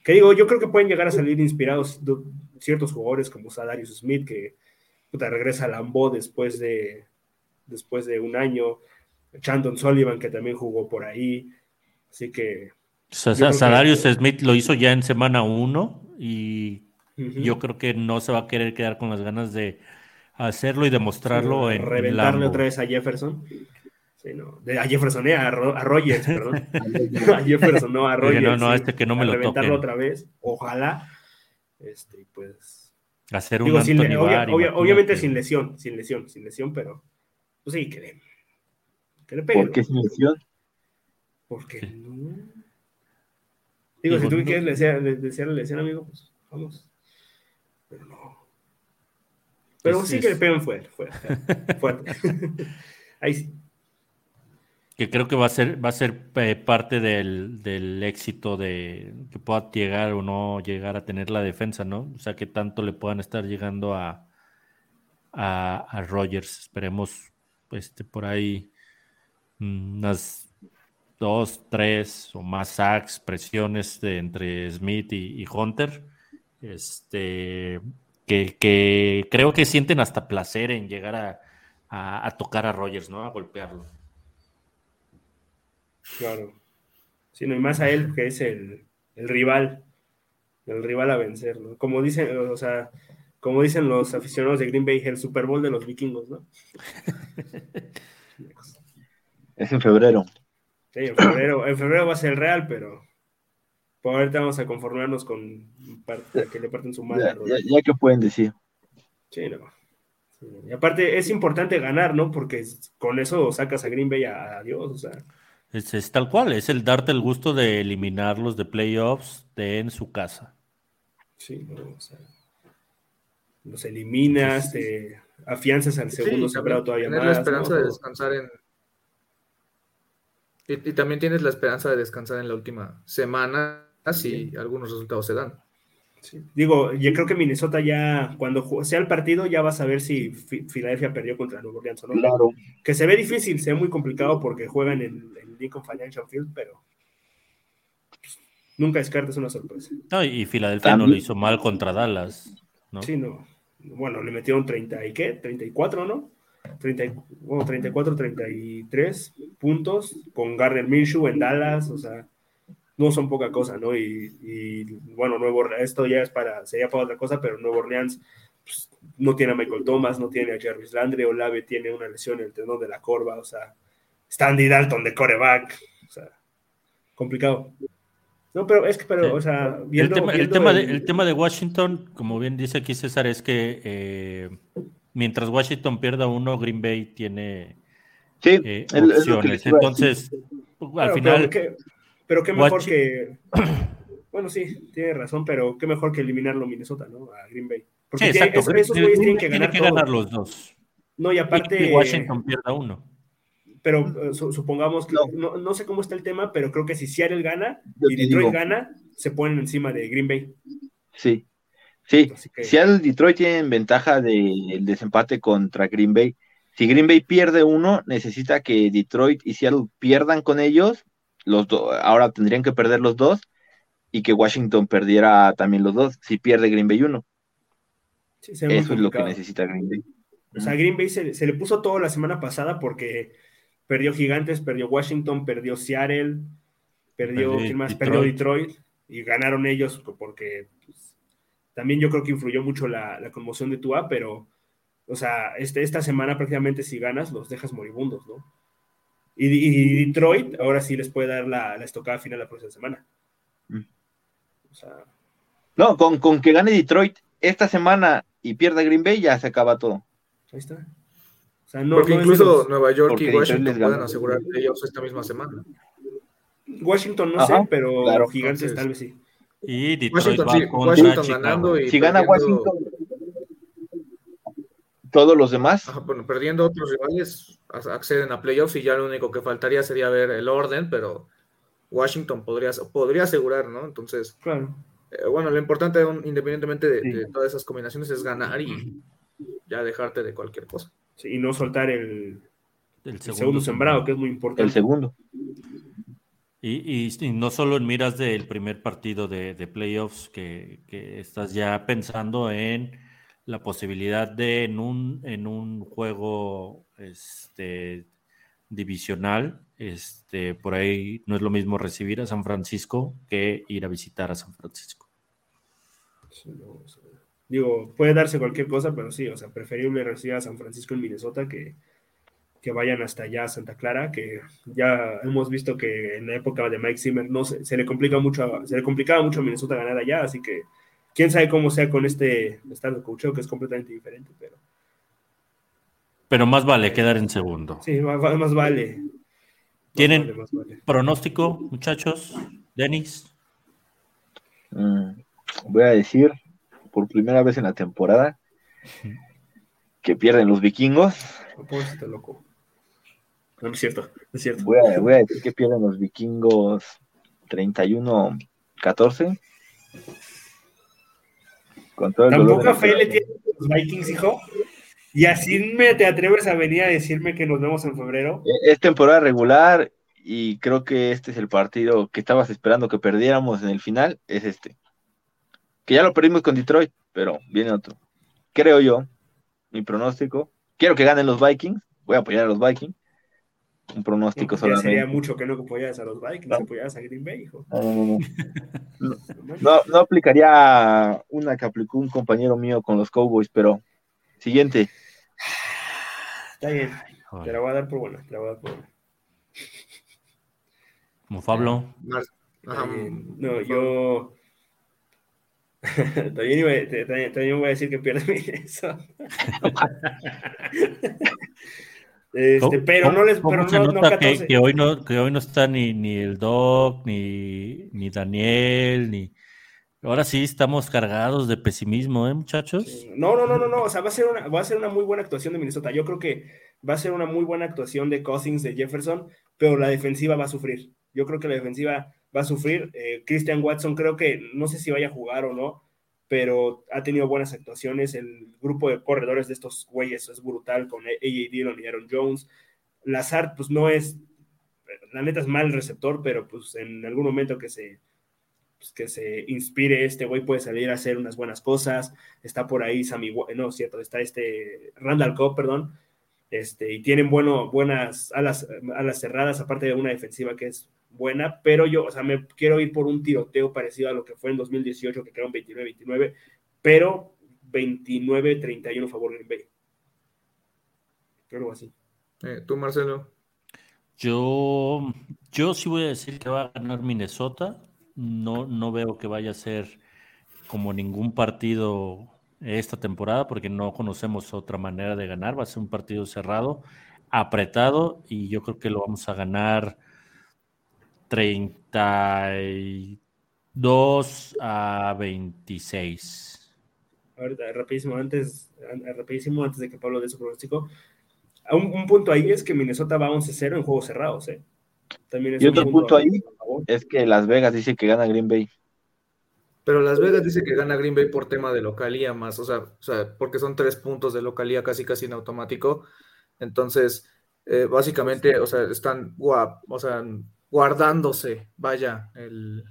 Que digo, yo creo que pueden llegar a salir inspirados ciertos jugadores como Sadarius Smith, que puta, regresa a Lambeau después de, después de un año. Chandon Sullivan, que también jugó por ahí. Así que Salarios Smith lo hizo ya en semana uno y yo creo que no se va a querer quedar con las ganas de hacerlo y demostrarlo en reventarle otra vez a Jefferson. Sí, no. a Jefferson, eh, a, Rogers, perdón. a Jefferson, no, a Rogers. No, no, este que no me lo reventarlo otra vez, ojalá. Este, pues. Hacer un sin, Obviamente sin lesión, sin lesión, sin lesión, pero. Pues sí, que le, que le pegue. ¿Por qué sin lesión? Porque no. Digo, si tú quieres desearle lesión, amigo, pues vamos. Pero no. Pero sí que le pegan fuerte, fuerte, Ahí sí. Que creo que va a ser, va a ser eh, parte del, éxito de que pueda llegar o no llegar a tener la defensa, ¿no? O sea, que tanto le puedan estar llegando a, a, Rogers. Esperemos este, por ahí mm, unas dos, tres o más sacks, presiones entre Smith y, y Hunter. Este, que, creo que sienten hasta placer en llegar a, tocar a Rogers, ¿no? A golpearlo. Claro. Sí, no, y más a él, que es el, rival, el rival a vencer, ¿no? Como dicen, o sea, como dicen los aficionados de Green Bay, el Super Bowl de los vikingos, ¿no? es en febrero. Sí, en febrero, en febrero va a ser el Real, pero ahorita vamos a conformarnos con que le parten su madre. Ya, que pueden decir. Sí, no. Y aparte es importante ganar, ¿no? Porque con eso sacas a Green Bay a, Dios, o sea. Es, tal cual, es el darte el gusto de eliminarlos de playoffs de en su casa. Sí, o sea, los eliminas, te afianzas al segundo sí, todavía más. la esperanza de descansar en, y, también tienes la esperanza de descansar en la última semana si algunos resultados se dan. Digo, yo creo que Minnesota ya, cuando sea el partido, ya vas a ver si Filadelfia perdió contra Nuevo Orleans o no. Claro. Que se ve difícil, se ve muy complicado porque juegan en, el Lincoln Financial Field, pero pues, nunca descartes una sorpresa. No, y Filadelfia no lo hizo mal contra Dallas, ¿no? Sí, no. Bueno, le metieron 30 y qué, 34, ¿no? 30, bueno, 34, 33 puntos con Garner Minshew en Dallas, o sea, no son poca cosa, ¿no? Y, bueno, Nuevo esto ya es para, sería para otra cosa, pero Nuevo Orleans pues, no tiene a Michael Thomas, no tiene a Jarvis Landry, Olave tiene una lesión en el tendón de la corva, o sea, Standy Dalton de coreback, o sea, complicado. No, pero es que, pero, o sea, el, tema, el, tema de, el, tema de, Washington, como bien dice aquí César, es que eh, mientras Washington pierda uno, Green Bay tiene eh, opciones. Entonces, al final. Pero qué mejor que. Bueno, sí, tiene razón, pero qué mejor que eliminarlo Minnesota, ¿no? A Green Bay. Porque esos, güeyes tienen que ganar. que ganar los dos. No, y aparte. Washington pierda uno. Pero eh, supongamos que. No. No, sé cómo está el tema, pero creo que si Seattle gana y Detroit gana, se ponen encima de Green Bay. Sí. Sí, Seattle y Detroit tienen ventaja del desempate contra Green Bay. Si Green Bay pierde uno, necesita que Detroit y Seattle pierdan con ellos los ahora tendrían que perder los dos y que Washington perdiera también los dos si pierde Green Bay uno. Eso es lo que necesita Green Bay. O sea, Green Bay se, le puso todo la semana pasada porque perdió Gigantes, perdió Washington, perdió Seattle, perdió, más? Detroit. Perdió Detroit y ganaron ellos porque pues, también yo creo que influyó mucho la, conmoción de Tua, pero, o sea, este, esta semana prácticamente si ganas los dejas moribundos, ¿no? Y, Detroit ahora sí les puede dar la, estocada final la próxima semana. Mm. no, con, con, que gane Detroit esta semana y pierda Green Bay ya se acaba todo. Ahí está. Porque incluso Nueva York y Washington pueden asegurar ellos esta misma semana. Washington no sé, pero Gigantes tal vez sí. Y Detroit Washington, ganando y si gana Washington todos los demás. bueno, perdiendo otros rivales, acceden a playoffs y ya lo único que faltaría sería ver el orden, pero Washington podría, podría asegurar, ¿no? Entonces, eh, bueno, lo importante, independientemente de, todas esas combinaciones, es ganar y ya dejarte de cualquier cosa. Sí, y no soltar el, segundo, sembrado, que es muy importante. El segundo. Y, no solo en miras del primer partido de, playoffs, que, estás ya pensando en la posibilidad de en un, en un juego este, divisional. Este, por ahí no es lo mismo recibir a San Francisco que ir a visitar a San Francisco. digo, puede darse cualquier cosa, pero sí, o sea, preferible recibir a San Francisco en Minnesota que, que vayan hasta allá a Santa Clara, que ya hemos visto que en la época de Mike Zimmer no se, se le complica mucho, se le complicaba mucho a Minnesota ganar allá, así que quién sabe cómo sea con este estado de coaching que es completamente diferente, pero pero más vale quedar en segundo. Sí, más, más vale. ¿Tienen pronóstico, muchachos? Denis. Mm, voy a decir, por primera vez en la temporada, que pierden los vikingos. loco. No, es cierto, es cierto. Voy a, voy a decir que pierden los vikingos 31-14. Con todo el Tampoco fe le tienen los Vikings, hijo. Y así me te atreves a venir a decirme que nos vemos en febrero. E, es temporada regular y creo que este es el partido que estabas esperando que perdiéramos en el final, es este. Que ya lo perdimos con Detroit, pero viene otro. Creo yo, mi pronóstico, quiero que ganen los Vikings, voy a apoyar a los Vikings. Un pronóstico no, solamente. Sería mucho que no apoyaras a los Vikings, no. apoyaras a Green Bay, hijo. No, no, no, aplicaría una que aplicó un compañero mío con los Cowboys, pero siguiente. Está bien. Te la voy a dar por buena. Te la voy a dar por buena. Como Pablo. No, yo. también, iba, también, voy a decir que pierde eso. este, pero no les. Pero no, no que, que, hoy no, que hoy no está ni, ni el Doc, ni, ni Daniel, ni. Ahora sí estamos cargados de pesimismo, ¿eh, muchachos? No, no, no, no, no. O sea, va a ser una, va a ser una muy buena actuación de Minnesota. Yo creo que va a ser una muy buena actuación de Cousins, de Jefferson, pero la defensiva va a sufrir. Yo creo que la defensiva va a sufrir. Eh, Christian Watson, creo que no sé si vaya a jugar o no, pero ha tenido buenas actuaciones. El grupo de corredores de estos güeyes es brutal con AJ Dillon y Aaron Jones. Lazard, pues no es, la neta es mal receptor, pero pues en algún momento que se pues, que se inspire este güey puede salir a hacer unas buenas cosas. Está por ahí Sammy, no, cierto, está este Randall Cobb, perdón. Este, y tienen bueno, buenas alas, alas cerradas, aparte de una defensiva que es buena, pero yo, o sea, me quiero ir por un tiroteo parecido a lo que fue en 2018, que quedaron 29-29, pero 29-31 favor Green Bay. Algo así. Eh, ¿Tú, Marcelo? Yo, yo sí voy a decir que va a ganar Minnesota no, no veo que vaya a ser como ningún partido esta temporada porque no conocemos otra manera de ganar. Va a ser un partido cerrado, apretado y yo creo que lo vamos a ganar 32 a 26. Ahorita, rapidísimo, antes, rapidísimo, antes de que Pablo dé su pronóstico. Un, un punto ahí es que Minnesota va 11-0 en juegos cerrados. ¿eh? y otro punto, ahí es que Las Vegas dice que gana Green Bay. Pero Las Vegas dice que gana Green Bay por tema de localía más, o sea, o sea porque son tres puntos de localía casi casi en automático. Entonces, eh, básicamente, o sea, están o sea, guardándose, vaya, el,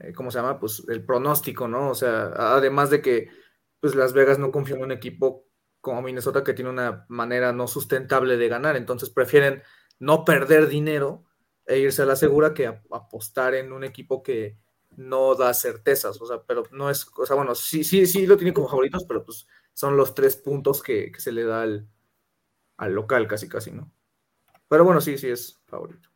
eh, ¿cómo se llama? Pues el pronóstico, ¿no? O sea, además de que, pues Las Vegas no confía en un equipo como Minnesota que tiene una manera no sustentable de ganar, entonces prefieren no perder dinero e irse a la segura que apostar en un equipo que no da certezas, o sea, pero no es, o sea, bueno, sí, sí, sí lo tiene como favoritos, pero pues son los tres puntos que, se le da al, local casi, casi, ¿no? Pero bueno, sí, sí es favorito.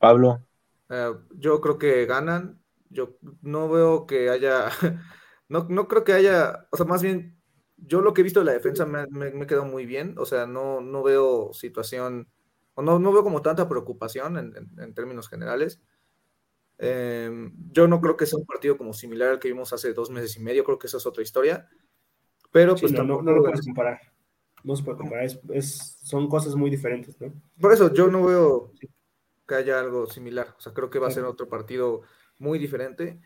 Pablo. Eh, yo creo que ganan, yo no veo que haya, no, no creo que haya, o sea, más bien, yo lo que he visto de la defensa me, me, me quedado muy bien, o sea, no, no veo situación no, no veo como tanta preocupación en, términos generales. Em, yo no creo que sea un partido como similar al que vimos hace dos meses y medio, creo que esa es otra historia. Pero pues no, no, lo puedes comparar. No se puede comparar, es, son cosas muy diferentes, ¿no? Por eso yo no veo que haya algo similar. O sea, creo que va a ser otro partido muy diferente.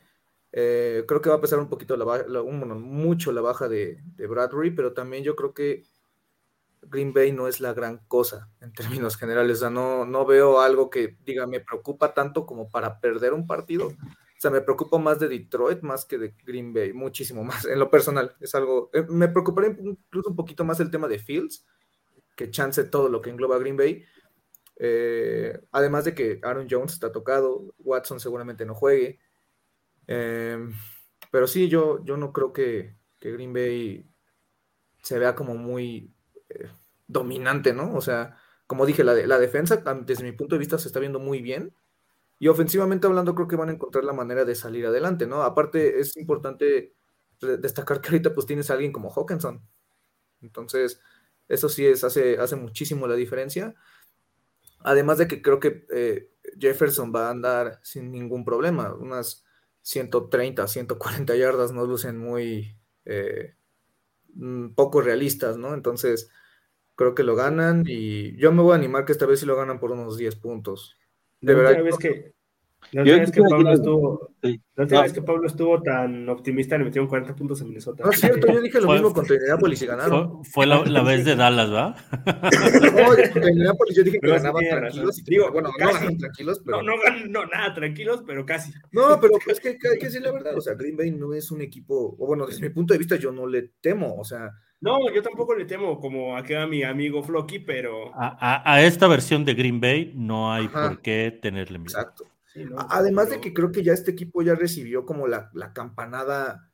Eh, creo que va a pesar un poquito la, baja, mucho la baja de, de Bradbury, pero también yo creo que Green Bay no es la gran cosa en términos generales. O sea, no, no veo algo que diga me preocupa tanto como para perder un partido. O sea, me preocupa más de Detroit más que de Green Bay, muchísimo más. En lo personal, es algo. Eh, me preocuparía incluso un poquito más el tema de Fields, que chance todo lo que engloba Green Bay. Eh, además de que Aaron Jones está tocado, Watson seguramente no juegue. Eh, pero sí, yo, yo no creo que, Green Bay se vea como muy eh, dominante, ¿no? O sea, como dije, la, la defensa, desde mi punto de vista, se está viendo muy bien. Y ofensivamente hablando, creo que van a encontrar la manera de salir adelante, ¿no? Aparte, es importante destacar que ahorita pues tienes a alguien como Hawkinson. Entonces, eso sí es, hace, hace muchísimo la diferencia. Además de que creo que eh, Jefferson va a andar sin ningún problema. Unas 130, 140 yardas no lucen muy eh, mm, poco realistas, ¿no? Entonces, creo que lo ganan y yo me voy a animar que esta vez sí lo ganan por unos 10 puntos. De verdad. que, la última vez que Pablo estuvo, la vez que Pablo estuvo tan optimista le metieron 40 puntos a Minnesota. No es cierto, yo dije lo mismo contra Indianapolis y ganaron. Fue, la, vez de Dallas, ¿va? no, contra Indianapolis yo dije que ganaban tranquilos. Y digo, bueno, no ganaban tranquilos, pero. No, no, nada tranquilos, pero casi. No, pero es que hay que decir la verdad. O sea, Green Bay no es un equipo, o bueno, desde mi punto de vista, yo no le temo. O sea. No, yo tampoco le temo como a que a mi amigo Flocky, pero. A, esta versión de Green Bay no hay por qué tenerle miedo. Exacto. Además de que creo que ya este equipo ya recibió como la, campanada,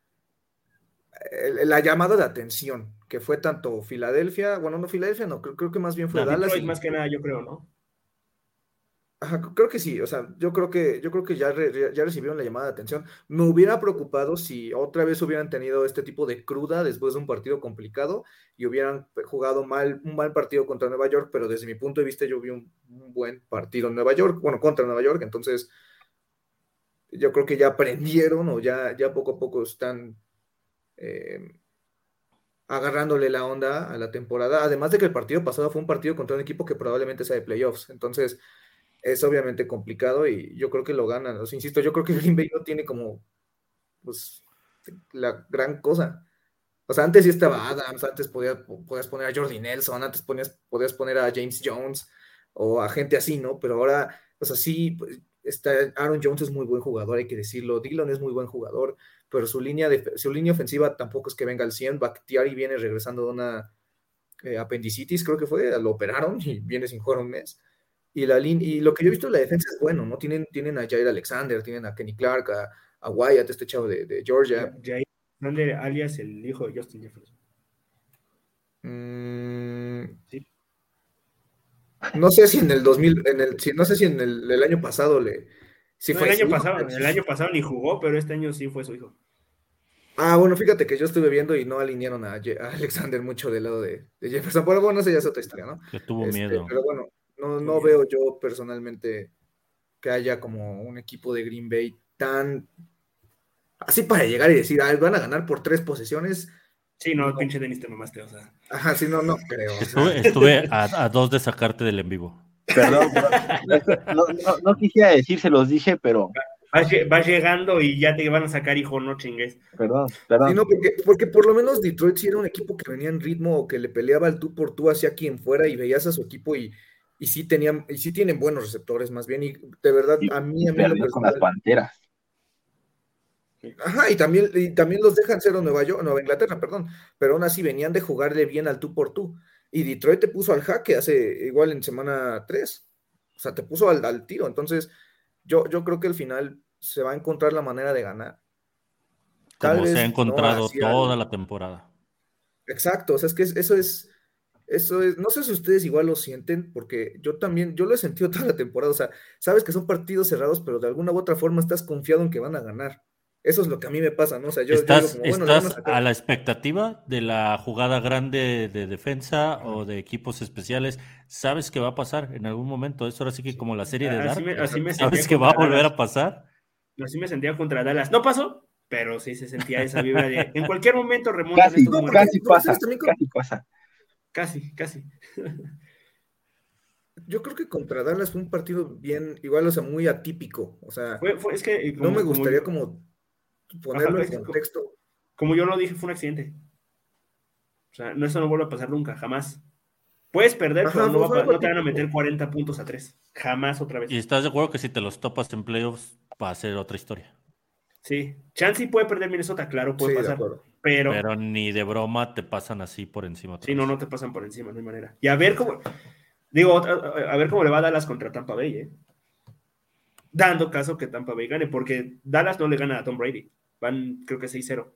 la llamada de atención, que fue tanto Filadelfia, bueno, no Filadelfia, no, creo, que más bien fue Dallas. más que nada, yo creo, ¿no? Creo que sí, o sea, yo creo que, yo creo que ya, ya recibieron la llamada de atención. Me hubiera preocupado si otra vez hubieran tenido este tipo de cruda después de un partido complicado y hubieran jugado mal, un mal partido contra Nueva York, pero desde mi punto de vista yo vi un, buen partido en Nueva York, bueno, contra Nueva York, entonces yo creo que ya aprendieron o ya, ya poco a poco están eh, agarrándole la onda a la temporada, además de que el partido pasado fue un partido contra un equipo que probablemente sea de playoffs, entonces es obviamente complicado y yo creo que lo ganan. O insisto, yo creo que Green Bay no tiene como pues la gran cosa. O sea, antes sí estaba Adams, antes podías, podías poner a Jordi Nelson, antes ponías, podías poner a James Jones o a gente así, ¿no? Pero ahora, o sea, sí, pues, está, Aaron Jones es muy buen jugador, hay que decirlo, Dillon es muy buen jugador, pero su línea, de, su línea ofensiva tampoco es que venga al 100, Bakhtiari viene regresando de una eh, apendicitis, creo que fue, lo operaron y viene sin jugar un mes. Y, la y lo que yo he visto en la defensa es bueno, ¿no? Tienen, tienen a Jair Alexander, tienen a Kenny Clark, a, Wyatt, este chavo de, Georgia. Jair Alexander, alias el hijo de Justin Jefferson. Mm, sí. No sé si en el 2000, en el, no sé si en el, año pasado le. Si fue el año pasado, el año pasado ni jugó, pero este año sí fue su hijo. Ah, bueno, fíjate que yo estuve viendo y no alinearon a, Alexander mucho del lado de, Jefferson. Pero bueno, esa ya es otra historia, ¿no? Que tuvo este, miedo. Pero bueno, no, no veo yo personalmente que haya como un equipo de Green Bay tan así para llegar y decir, ah, van a ganar por tres posesiones. Sí, no, pinche Denis te mamaste, o sea. Ajá, sí, no, no creo. Estuve, a, dos de sacarte del en vivo. Perdón, no, no, quisiera decir, se los dije, pero. Vas, llegando y ya te van a sacar, hijo, no chingues. Perdón, perdón. Sí, no, porque, porque por lo menos Detroit sí era un equipo que venía en ritmo o que le peleaba el tú por tú hacia quien fuera y veías a su equipo y, y sí tenían, y sí tienen buenos receptores más bien, y de verdad, a mí, a mí con las panteras. Ajá, y también, y también los dejan cero Nueva York, Nueva Inglaterra, perdón, pero aún así venían de jugarle bien al tú por tú. Y Detroit te puso al jaque hace igual en semana 3. O sea, te puso al, tiro. Entonces, yo, yo creo que al final se va a encontrar la manera de ganar. Tal Como se ha encontrado toda la temporada. Exacto, o sea, es que eso es, eso es, no sé si ustedes igual lo sienten, porque yo también, yo lo he sentido toda la temporada, o sea, sabes que son partidos cerrados, pero de alguna u otra forma estás confiado en que van a ganar. Eso es lo que a mí me pasa, ¿no? O sea, yo, estás, a, la expectativa de la jugada grande de defensa o de equipos especiales. Sabes que va a pasar en algún momento. Eso ahora sí que como la serie de Dark. ¿Sabes que va a volver a pasar? Así me sentía contra Dallas. No pasó, pero sí se sentía esa vibra de en cualquier momento remontan casi, casi pasa, casi pasa. Casi, casi. Yo creo que contra Dallas fue un partido bien, igual, o sea, muy atípico. O sea, es que no me gustaría como, ponerlo en contexto. Como yo lo dije, fue un accidente. O sea, no, eso no vuelve a pasar nunca, jamás. Puedes perder, pero no, no, te van a meter 40 puntos a 3. Jamás otra vez. ¿Y estás de acuerdo que si te los topas en playoffs va a ser otra historia? Sí. Chansey puede perder Minnesota, claro, puede pasar. Pero, pero ni de broma te pasan así por encima. Sí, no, no te pasan por encima, no hay manera. Y a ver cómo, digo, a ver cómo le va a Dallas contra Tampa Bay, ¿eh? Dando caso que Tampa Bay gane, porque Dallas no le gana a Tom Brady. Van, creo que 6-0.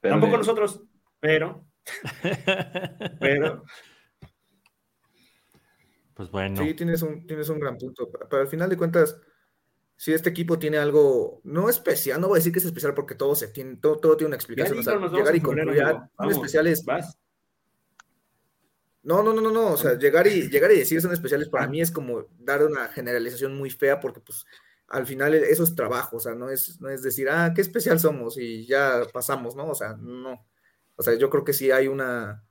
Tampoco nosotros, pero. pero. Pues bueno. Sí, tienes un, tienes un gran punto. Pero al final de cuentas, si este equipo tiene algo no especial, no voy a decir que es especial porque todo se tiene, todo, todo tiene una explicación. O sea, llegar y concluir, son especiales. No, no, no, no, no. O sea, llegar y, llegar y decir son especiales para mí es como dar una generalización muy fea porque pues al final eso es trabajo, o sea, no es, no es decir, ah, qué especial somos y ya pasamos, ¿no? O sea, no. O sea, yo creo que sí hay una,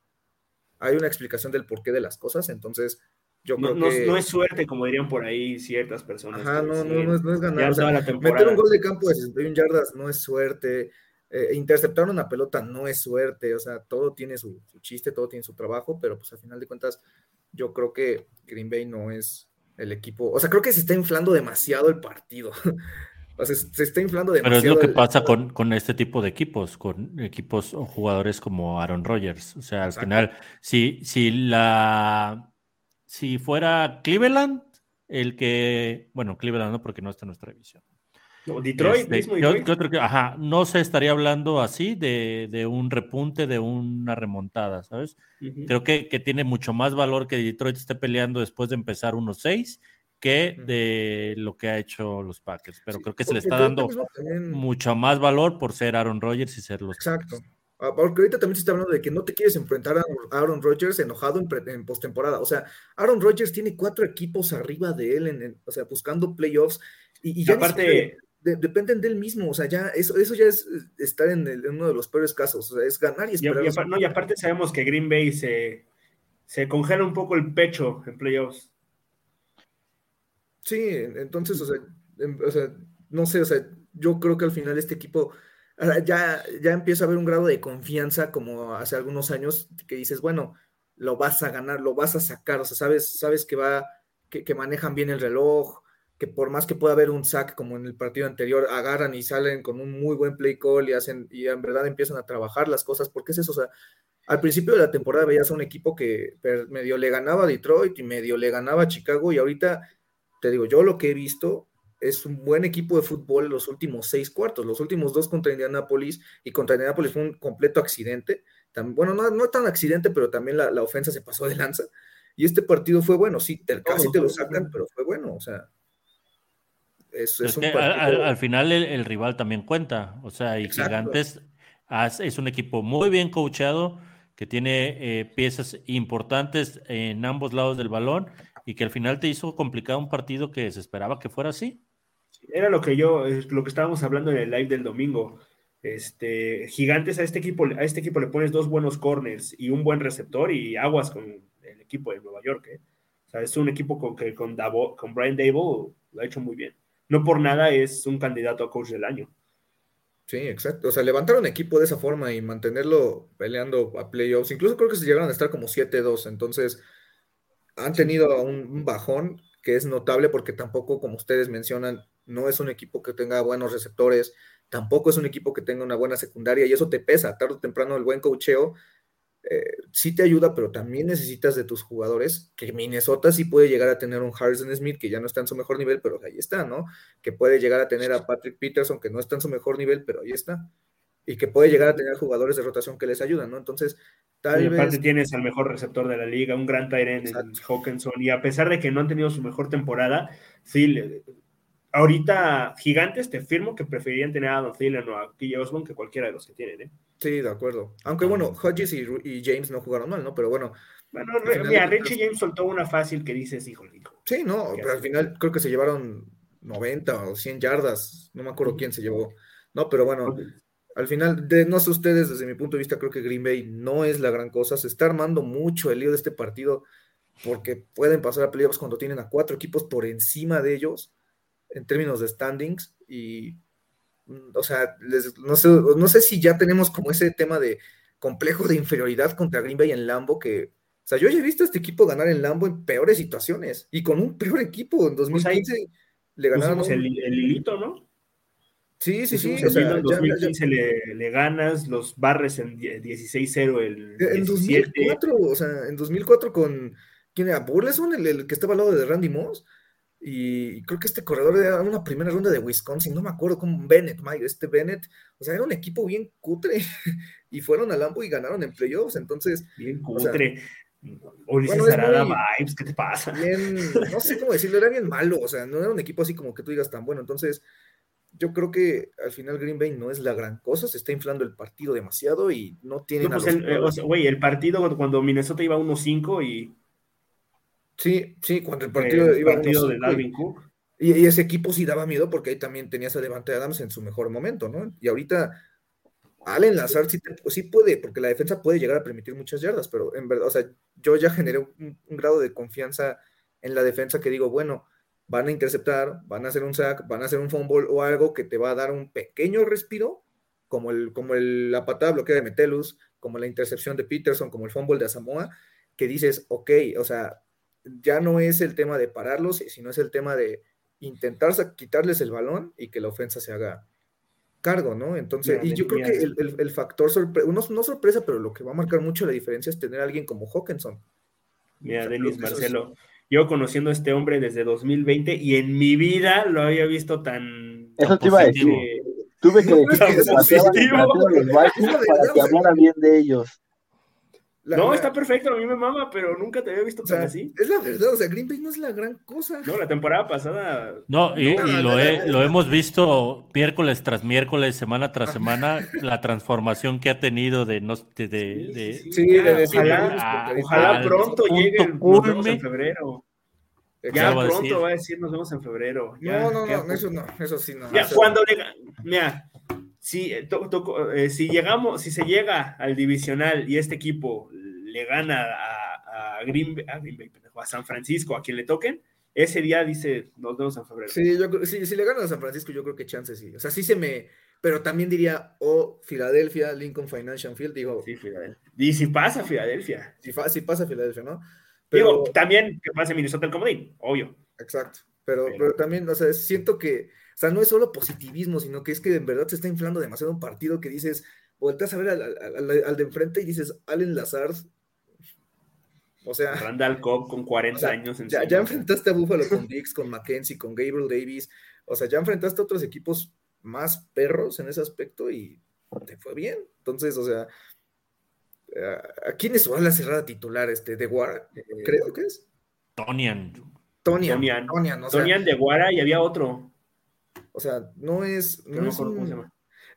hay una explicación del porqué de las cosas, entonces yo no, creo que... no, es suerte, como dirían por ahí ciertas personas. Ajá, no, no, no, es, no es ganar. O sea, meter un gol de campo de 61 yardas no es suerte. Eh, interceptar una pelota no es suerte. O sea, todo tiene su, su, chiste, todo tiene su trabajo, pero pues al final de cuentas, yo creo que Green Bay no es el equipo. O sea, creo que se está inflando demasiado el partido. o sea, se está inflando demasiado. Pero es lo que pasa con, con, este tipo de equipos, con equipos o jugadores como Aaron Rodgers. O sea, al Exacto. final, si, si la si fuera Cleveland, el que, bueno, Cleveland no, porque no está en nuestra división. No, Detroit, este, mismo Detroit. Ajá, no se estaría hablando así de, de un repunte, de una remontada, ¿sabes? Uh -huh. Creo que, que, tiene mucho más valor que Detroit esté peleando después de empezar 1-6 que de lo que ha hecho los Packers. Pero sí, creo que se le está dando mucho más valor por ser Aaron Rodgers y ser los Exacto. Packers. Ah, porque ahorita también se está hablando de que no te quieres enfrentar a Aaron Rodgers enojado en, en postemporada. O sea, Aaron Rodgers tiene cuatro equipos arriba de él, en, en, o sea, buscando playoffs. Y, y ya aparte, de, dependen de él mismo. O sea, ya eso, eso ya es estar en, el, en, uno de los peores casos. O sea, es ganar y esperar. Y, y, no, y aparte sabemos que Green Bay se, se congela un poco el pecho en playoffs. Sí, entonces, o sea, o sea, no sé, o sea, yo creo que al final este equipo ya, ya empieza a haber un grado de confianza como hace algunos años que dices, bueno, lo vas a ganar, lo vas a sacar, o sea, sabes, sabes que va, que, manejan bien el reloj, que por más que pueda haber un sack como en el partido anterior, agarran y salen con un muy buen play call y hacen, y en verdad empiezan a trabajar las cosas, porque es eso, o sea, al principio de la temporada veías a un equipo que medio le ganaba a Detroit y medio le ganaba a Chicago, y ahorita, te digo, yo lo que he visto es un buen equipo de fútbol los últimos seis cuartos. Los últimos dos contra Indianapolis y contra Indianapolis fue un completo accidente. También, bueno, no, no tan accidente, pero también la, la, ofensa se pasó de lanza. Y este partido fue bueno, sí, te, casi te lo sacan, pero fue bueno, o sea. Es, es, es que partido... al, al, final el, el, rival también cuenta, o sea, y Exacto. Gigantes es un equipo muy bien coachado, que tiene eh, piezas importantes en ambos lados del balón y que al final te hizo complicado un partido que se esperaba que fuera así. Era lo que yo, lo que estábamos hablando en el live del domingo. Este, gigantes a este equipo, a este equipo le pones dos buenos corners y un buen receptor y aguas con el equipo de Nueva York. ¿eh? O sea, es un equipo con que con, Davo, con Brian Dable lo ha hecho muy bien. No por nada es un candidato a coach del año. Sí, exacto. O sea, levantar un equipo de esa forma y mantenerlo peleando a playoffs, incluso creo que se llegaron a estar como 7-2, entonces han tenido un, un bajón que es notable porque tampoco, como ustedes mencionan, no es un equipo que tenga buenos receptores, tampoco es un equipo que tenga una buena secundaria y eso te pesa, tarde o temprano el buen cocheo eh, sí te ayuda, pero también necesitas de tus jugadores, que Minnesota sí puede llegar a tener un Harrison Smith que ya no está en su mejor nivel, pero ahí está, ¿no? Que puede llegar a tener a Patrick Peterson que no está en su mejor nivel, pero ahí está. Y que puede llegar a tener jugadores de rotación que les ayudan, ¿no? Entonces, tal y aparte vez... tienes al mejor receptor de la liga, un gran Tyrant en Hawkinson, y a pesar de que no han tenido su mejor temporada, sí, ahorita Gigantes te firmo que preferirían tener a Don Thielen o a KJ Osborne que cualquiera de los que tienen, ¿eh? Sí, de acuerdo. Aunque bueno, Hodges y, y, James no jugaron mal, ¿no? Pero bueno. Bueno, mira, Richie James soltó una fácil que dices, híjole. Hijo, sí, no, pero al final creo que se llevaron 90 o 100 yardas. No me acuerdo quién se llevó. No, pero bueno, al final, de, no sé ustedes, desde mi punto de vista, creo que Green Bay no es la gran cosa. Se está armando mucho el lío de este partido porque pueden pasar a playoffs cuando tienen a cuatro equipos por encima de ellos en términos de standings y o sea, les, no, sé, no sé si ya tenemos como ese tema de complejo de inferioridad contra Green Bay en Lambo que, o sea, yo ya he visto a este equipo ganar en Lambo en peores situaciones y con un peor equipo en 2015 pues ahí, le ganaron el, el hilito, ¿no? Sí, sí, sí. O sea, en 2015 Le, le, ganas, los barres en 16-0 el En 2004, o sea, en 2004 con, ¿quién era? Burleson, el, el que estaba al lado de Randy Moss. Y creo que este corredor era una primera ronda de Wisconsin, no me acuerdo cómo, Bennett, Mike, este Bennett, o sea, era un equipo bien cutre y fueron a Lambo y ganaron en playoffs, entonces. Bien cutre. O sea, bueno, Arada vibes, ¿qué te pasa? Bien, no sé cómo decirlo, era bien malo, o sea, no era un equipo así como que tú digas tan bueno, entonces yo creo que al final Green Bay no es la gran cosa, se está inflando el partido demasiado y no tiene no, pues el, eh, Güey, el partido cuando Minnesota iba 1-5 y Sí, sí, cuando el partido el iba partido de Dalvin Cook. Y, ese equipo sí daba miedo porque ahí también tenías a Devante Adams en su mejor momento, ¿no? Y ahorita Allen Lazard sí, sí, puede, porque la defensa puede llegar a permitir muchas yardas, pero en verdad, o sea, yo ya generé un, grado de confianza en la defensa que digo, bueno, van a interceptar, van a hacer un sack, van a hacer un fumble o algo que te va a dar un pequeño respiro, como, el, como el, la patada bloquea de Metelus, como la intercepción de Peterson, como el fumble de Asamoah, que dices, ok, o sea, ya no es el tema de pararlos, sino es el tema de intentar quitarles el balón y que la ofensa se haga cargo, ¿no? Entonces, y yo creo que el, factor sorpresa, no, sorpresa, pero lo que va a marcar mucho la diferencia es tener a alguien como Hawkinson. Mira, Denis Marcelo, yo conociendo a este hombre desde 2020 y en mi vida lo había visto tan. Eso te iba a decir. Tuve que decir que los para que hablara bien de ellos no, está perfecto, a mí me mama, pero nunca te había visto tan así. Es la verdad, o sea, Green Bay no es la gran cosa. No, la temporada pasada. No, y, lo, lo, hemos visto miércoles tras miércoles, semana tras semana, la transformación que ha tenido de. No, de, de, sí, de, ojalá, ojalá pronto llegue el, nos vemos en febrero. Ya pronto va a decir nos vemos en febrero. no, no, no, eso no, eso sí no. Ya, cuando le. Mira, si, eh, eh, si llegamos, si se llega al divisional y este equipo le gana a, a, Green, a, a San Francisco, a quien le toquen, ese día dice, nos vemos en febrero. Sí, yo, si le ganan a San Francisco, yo creo que chance sí. O sea, sí se me. Pero también diría, o oh, Filadelfia, Lincoln Financial Field, digo. Sí, Filadelfia. Y si pasa Filadelfia. Si, si pasa Filadelfia, ¿no? Pero, digo, también que pase Minnesota el comodín, obvio. Exacto. Pero, pero, también, o sea, siento que o sea, no es solo positivismo, sino que es que en verdad se está inflando demasiado un partido que dices, volteas a ver al, de enfrente y dices, Allen Lazard. O sea. Randall Cobb con 40 años. Ya, ya, enfrentaste a Buffalo con Dix, con Mackenzie, con Gabriel Davis. O sea, ya enfrentaste a otros equipos más perros en ese aspecto y te fue bien. Entonces, o sea, ¿a quién es su ala cerrada titular? Este, de Guara, eh, creo que es. Tonian. Tonian. Tonian, Tonian de Guara y había otro. O sea, no es. No, es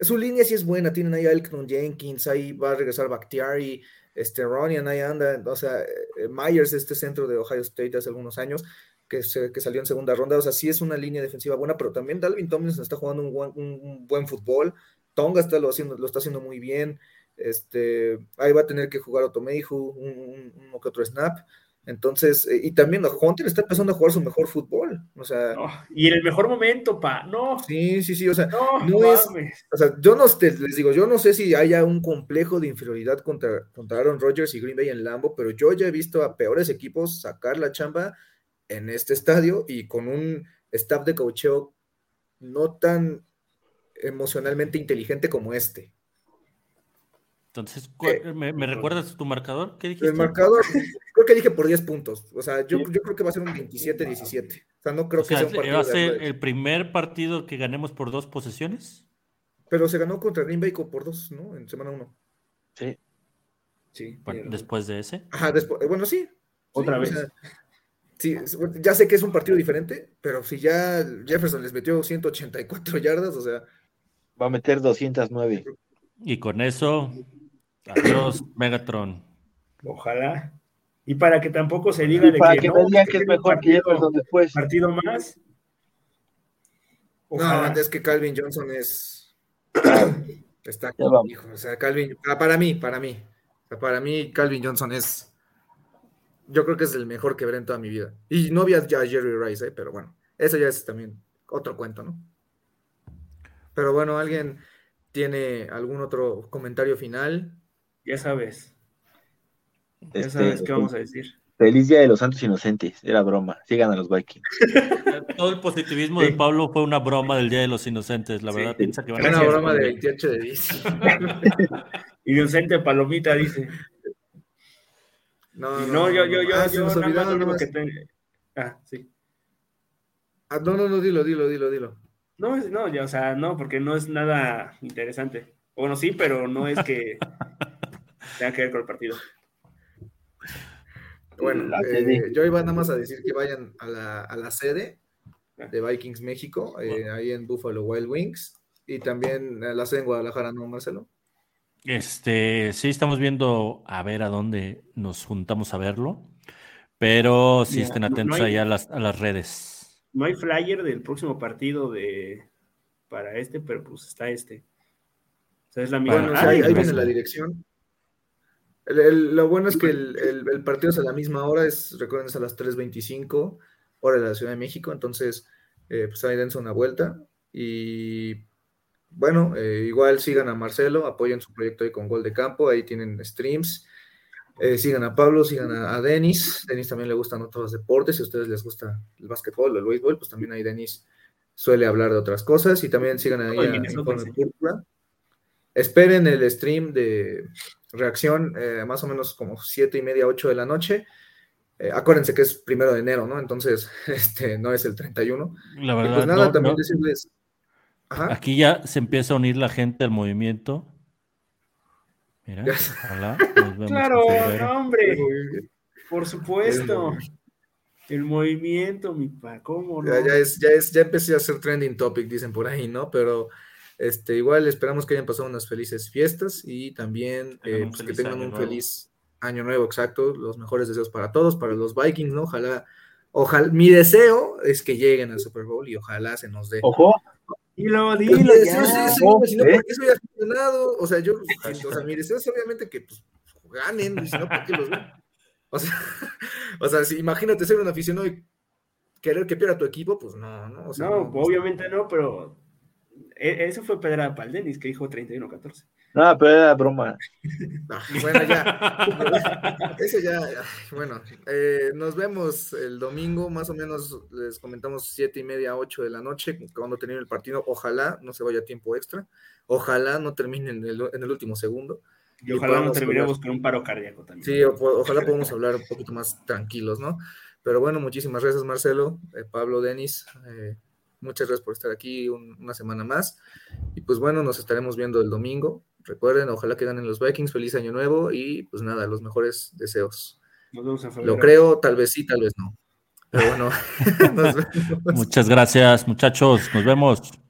Su línea sí es buena, tienen ahí a Elkton Jenkins, ahí va a regresar Bakhtiari, este Ronian ahí anda, o sea, eh, Myers, este centro de Ohio State hace algunos años, que, que salió en segunda ronda, o sea, sí es una línea defensiva buena, pero también Dalvin Tomlinson está jugando un buen, un, buen fútbol, Tonga está lo, haciendo, lo está haciendo muy bien, este, ahí va a tener que jugar Otomeihu, un, un, que otro snap, entonces, eh, y también Hunter está empezando a jugar su mejor fútbol. O sea. y en el mejor momento, pa. No. Sí, sí, sí. O sea, no, es. O sea, yo no les digo, yo no sé si haya un complejo de inferioridad contra, contra Aaron Rodgers y Green Bay en Lambo, pero yo ya he visto a peores equipos sacar la chamba en este estadio y con un staff de coacheo no tan emocionalmente inteligente como este. Entonces, eh, ¿me, recuerdas tu marcador? ¿Qué dijiste? El marcador, creo que dije por 10 puntos. O sea, yo, yo creo que va a ser un 27-17. O sea, no creo que sea un partido. ¿Va a ser el primer partido que ganemos por dos posesiones? Pero se ganó contra Green Bay por dos, ¿no? En semana 1. Sí. Sí. después de ese. Ajá, después, eh, bueno, sí. Otra vez. sí, ya sé que es un partido diferente, pero si ya Jefferson les metió 184 yardas, o sea. Va a meter 209. Y con eso Adiós, Megatron. Ojalá. Y para que tampoco se diga de para que, me digan que es mejor que Jefferson después. Partido más. Ojalá. No, es que Calvin Johnson es. Está hijo, o sea, Calvin, ah, para mí, para mí. para mí, Calvin Johnson es. Yo creo que es el mejor que veré en toda mi vida. Y no vi a Jerry Rice, ¿eh? pero bueno, eso ya es también otro cuento, ¿no? Pero bueno, ¿alguien tiene algún otro comentario final? Ya sabes. Ya este, sabes qué vamos a decir. Feliz Día de los Santos Inocentes, era broma, sigan a los Vikings. Todo el positivismo de Pablo fue una broma del Día de los Inocentes, la verdad piensa que van a Una broma de 28 de Inocente palomita, dice. No, no, yo, yo, yo, ah, yo, nada más lo único que tengo. Ah, sí. Ah, no, no, no, dilo, dilo, dilo, dilo. No, no, ya, o sea, no, porque no es nada interesante. Bueno, sí, pero no es que tenga que ver con el partido. Bueno, eh, yo iba nada más a decir que vayan a la, a la sede de Vikings México, eh, ahí en Buffalo Wild Wings, y también a la sede en Guadalajara, ¿no, Marcelo? Este, sí, estamos viendo a ver a dónde nos juntamos a verlo, pero sí estén atentos allá a las, a las redes. No hay flyer del próximo partido de para este, pero pues está este. O sea, es la misma. Bueno, ahí, viene la dirección. Lo bueno es que el, partido es a la misma hora, es, recuerden, es a las 3.25, hora de la Ciudad de México, entonces, eh, pues ahí dense una vuelta. Y bueno, eh, igual sigan a Marcelo, apoyen su proyecto ahí con Gol de Campo, ahí tienen streams. Eh, sigan a Pablo, sigan a, Denis. Denis también le gustan otros deportes. Si a ustedes les gusta el básquetbol o el béisbol, pues también ahí Denis suele hablar de otras cosas. Y también sigan ahí a Informe Púrpura. Esperen el stream de reacción, eh, más o menos como siete y media, ocho de la noche. acuérdense que es primero de enero, ¿no? Entonces, este no es el 31. La verdad, pues nada, también decirles Aquí ya se empieza a unir la gente al movimiento. Mira, ojalá. claro, hombre. Por supuesto. El movimiento, mi pa, ¿cómo no? Ya, es, ya, es, ya empecé a hacer trending topic, dicen por ahí, ¿no? Pero este, igual esperamos que hayan pasado unas felices fiestas y también eh, pues, que tengan un feliz año nuevo, exacto. Los mejores deseos para todos, para los Vikings, ¿no? Ojalá, ojalá, mi deseo es que lleguen al Super Bowl y ojalá se nos dé. Ojo, Dilo, dilo, ya. no, eso ya ha funcionado. O sea, yo, o sea, mi deseo es obviamente que pues, ganen, y si no, ¿por qué los ven? O sea, o sea si, imagínate ser un aficionado y querer que pierda tu equipo, pues no, no. O sea, no, obviamente no, pero eso fue Pedra para el Denis, que dijo 31-14. No, pero era broma. bueno, ya. Eso ya, bueno. Eh, nos vemos el domingo, más o menos les comentamos siete y media, ocho de la noche, cuando termine el partido. Ojalá no se vaya tiempo extra. Ojalá no termine en el, último segundo. Y ojalá no terminemos con un paro cardíaco también. Sí, ojalá podamos hablar un poquito más tranquilos, ¿no? Pero bueno, muchísimas gracias, Marcelo, eh, Pablo, Denis. Eh, muchas gracias por estar aquí una semana más. Y pues bueno, nos estaremos viendo el domingo. Recuerden, ojalá que ganen los Vikings, feliz año nuevo y pues nada, los mejores deseos. Lo creo, tal vez sí, tal vez no. Pero bueno, Muchas gracias, muchachos. Nos vemos.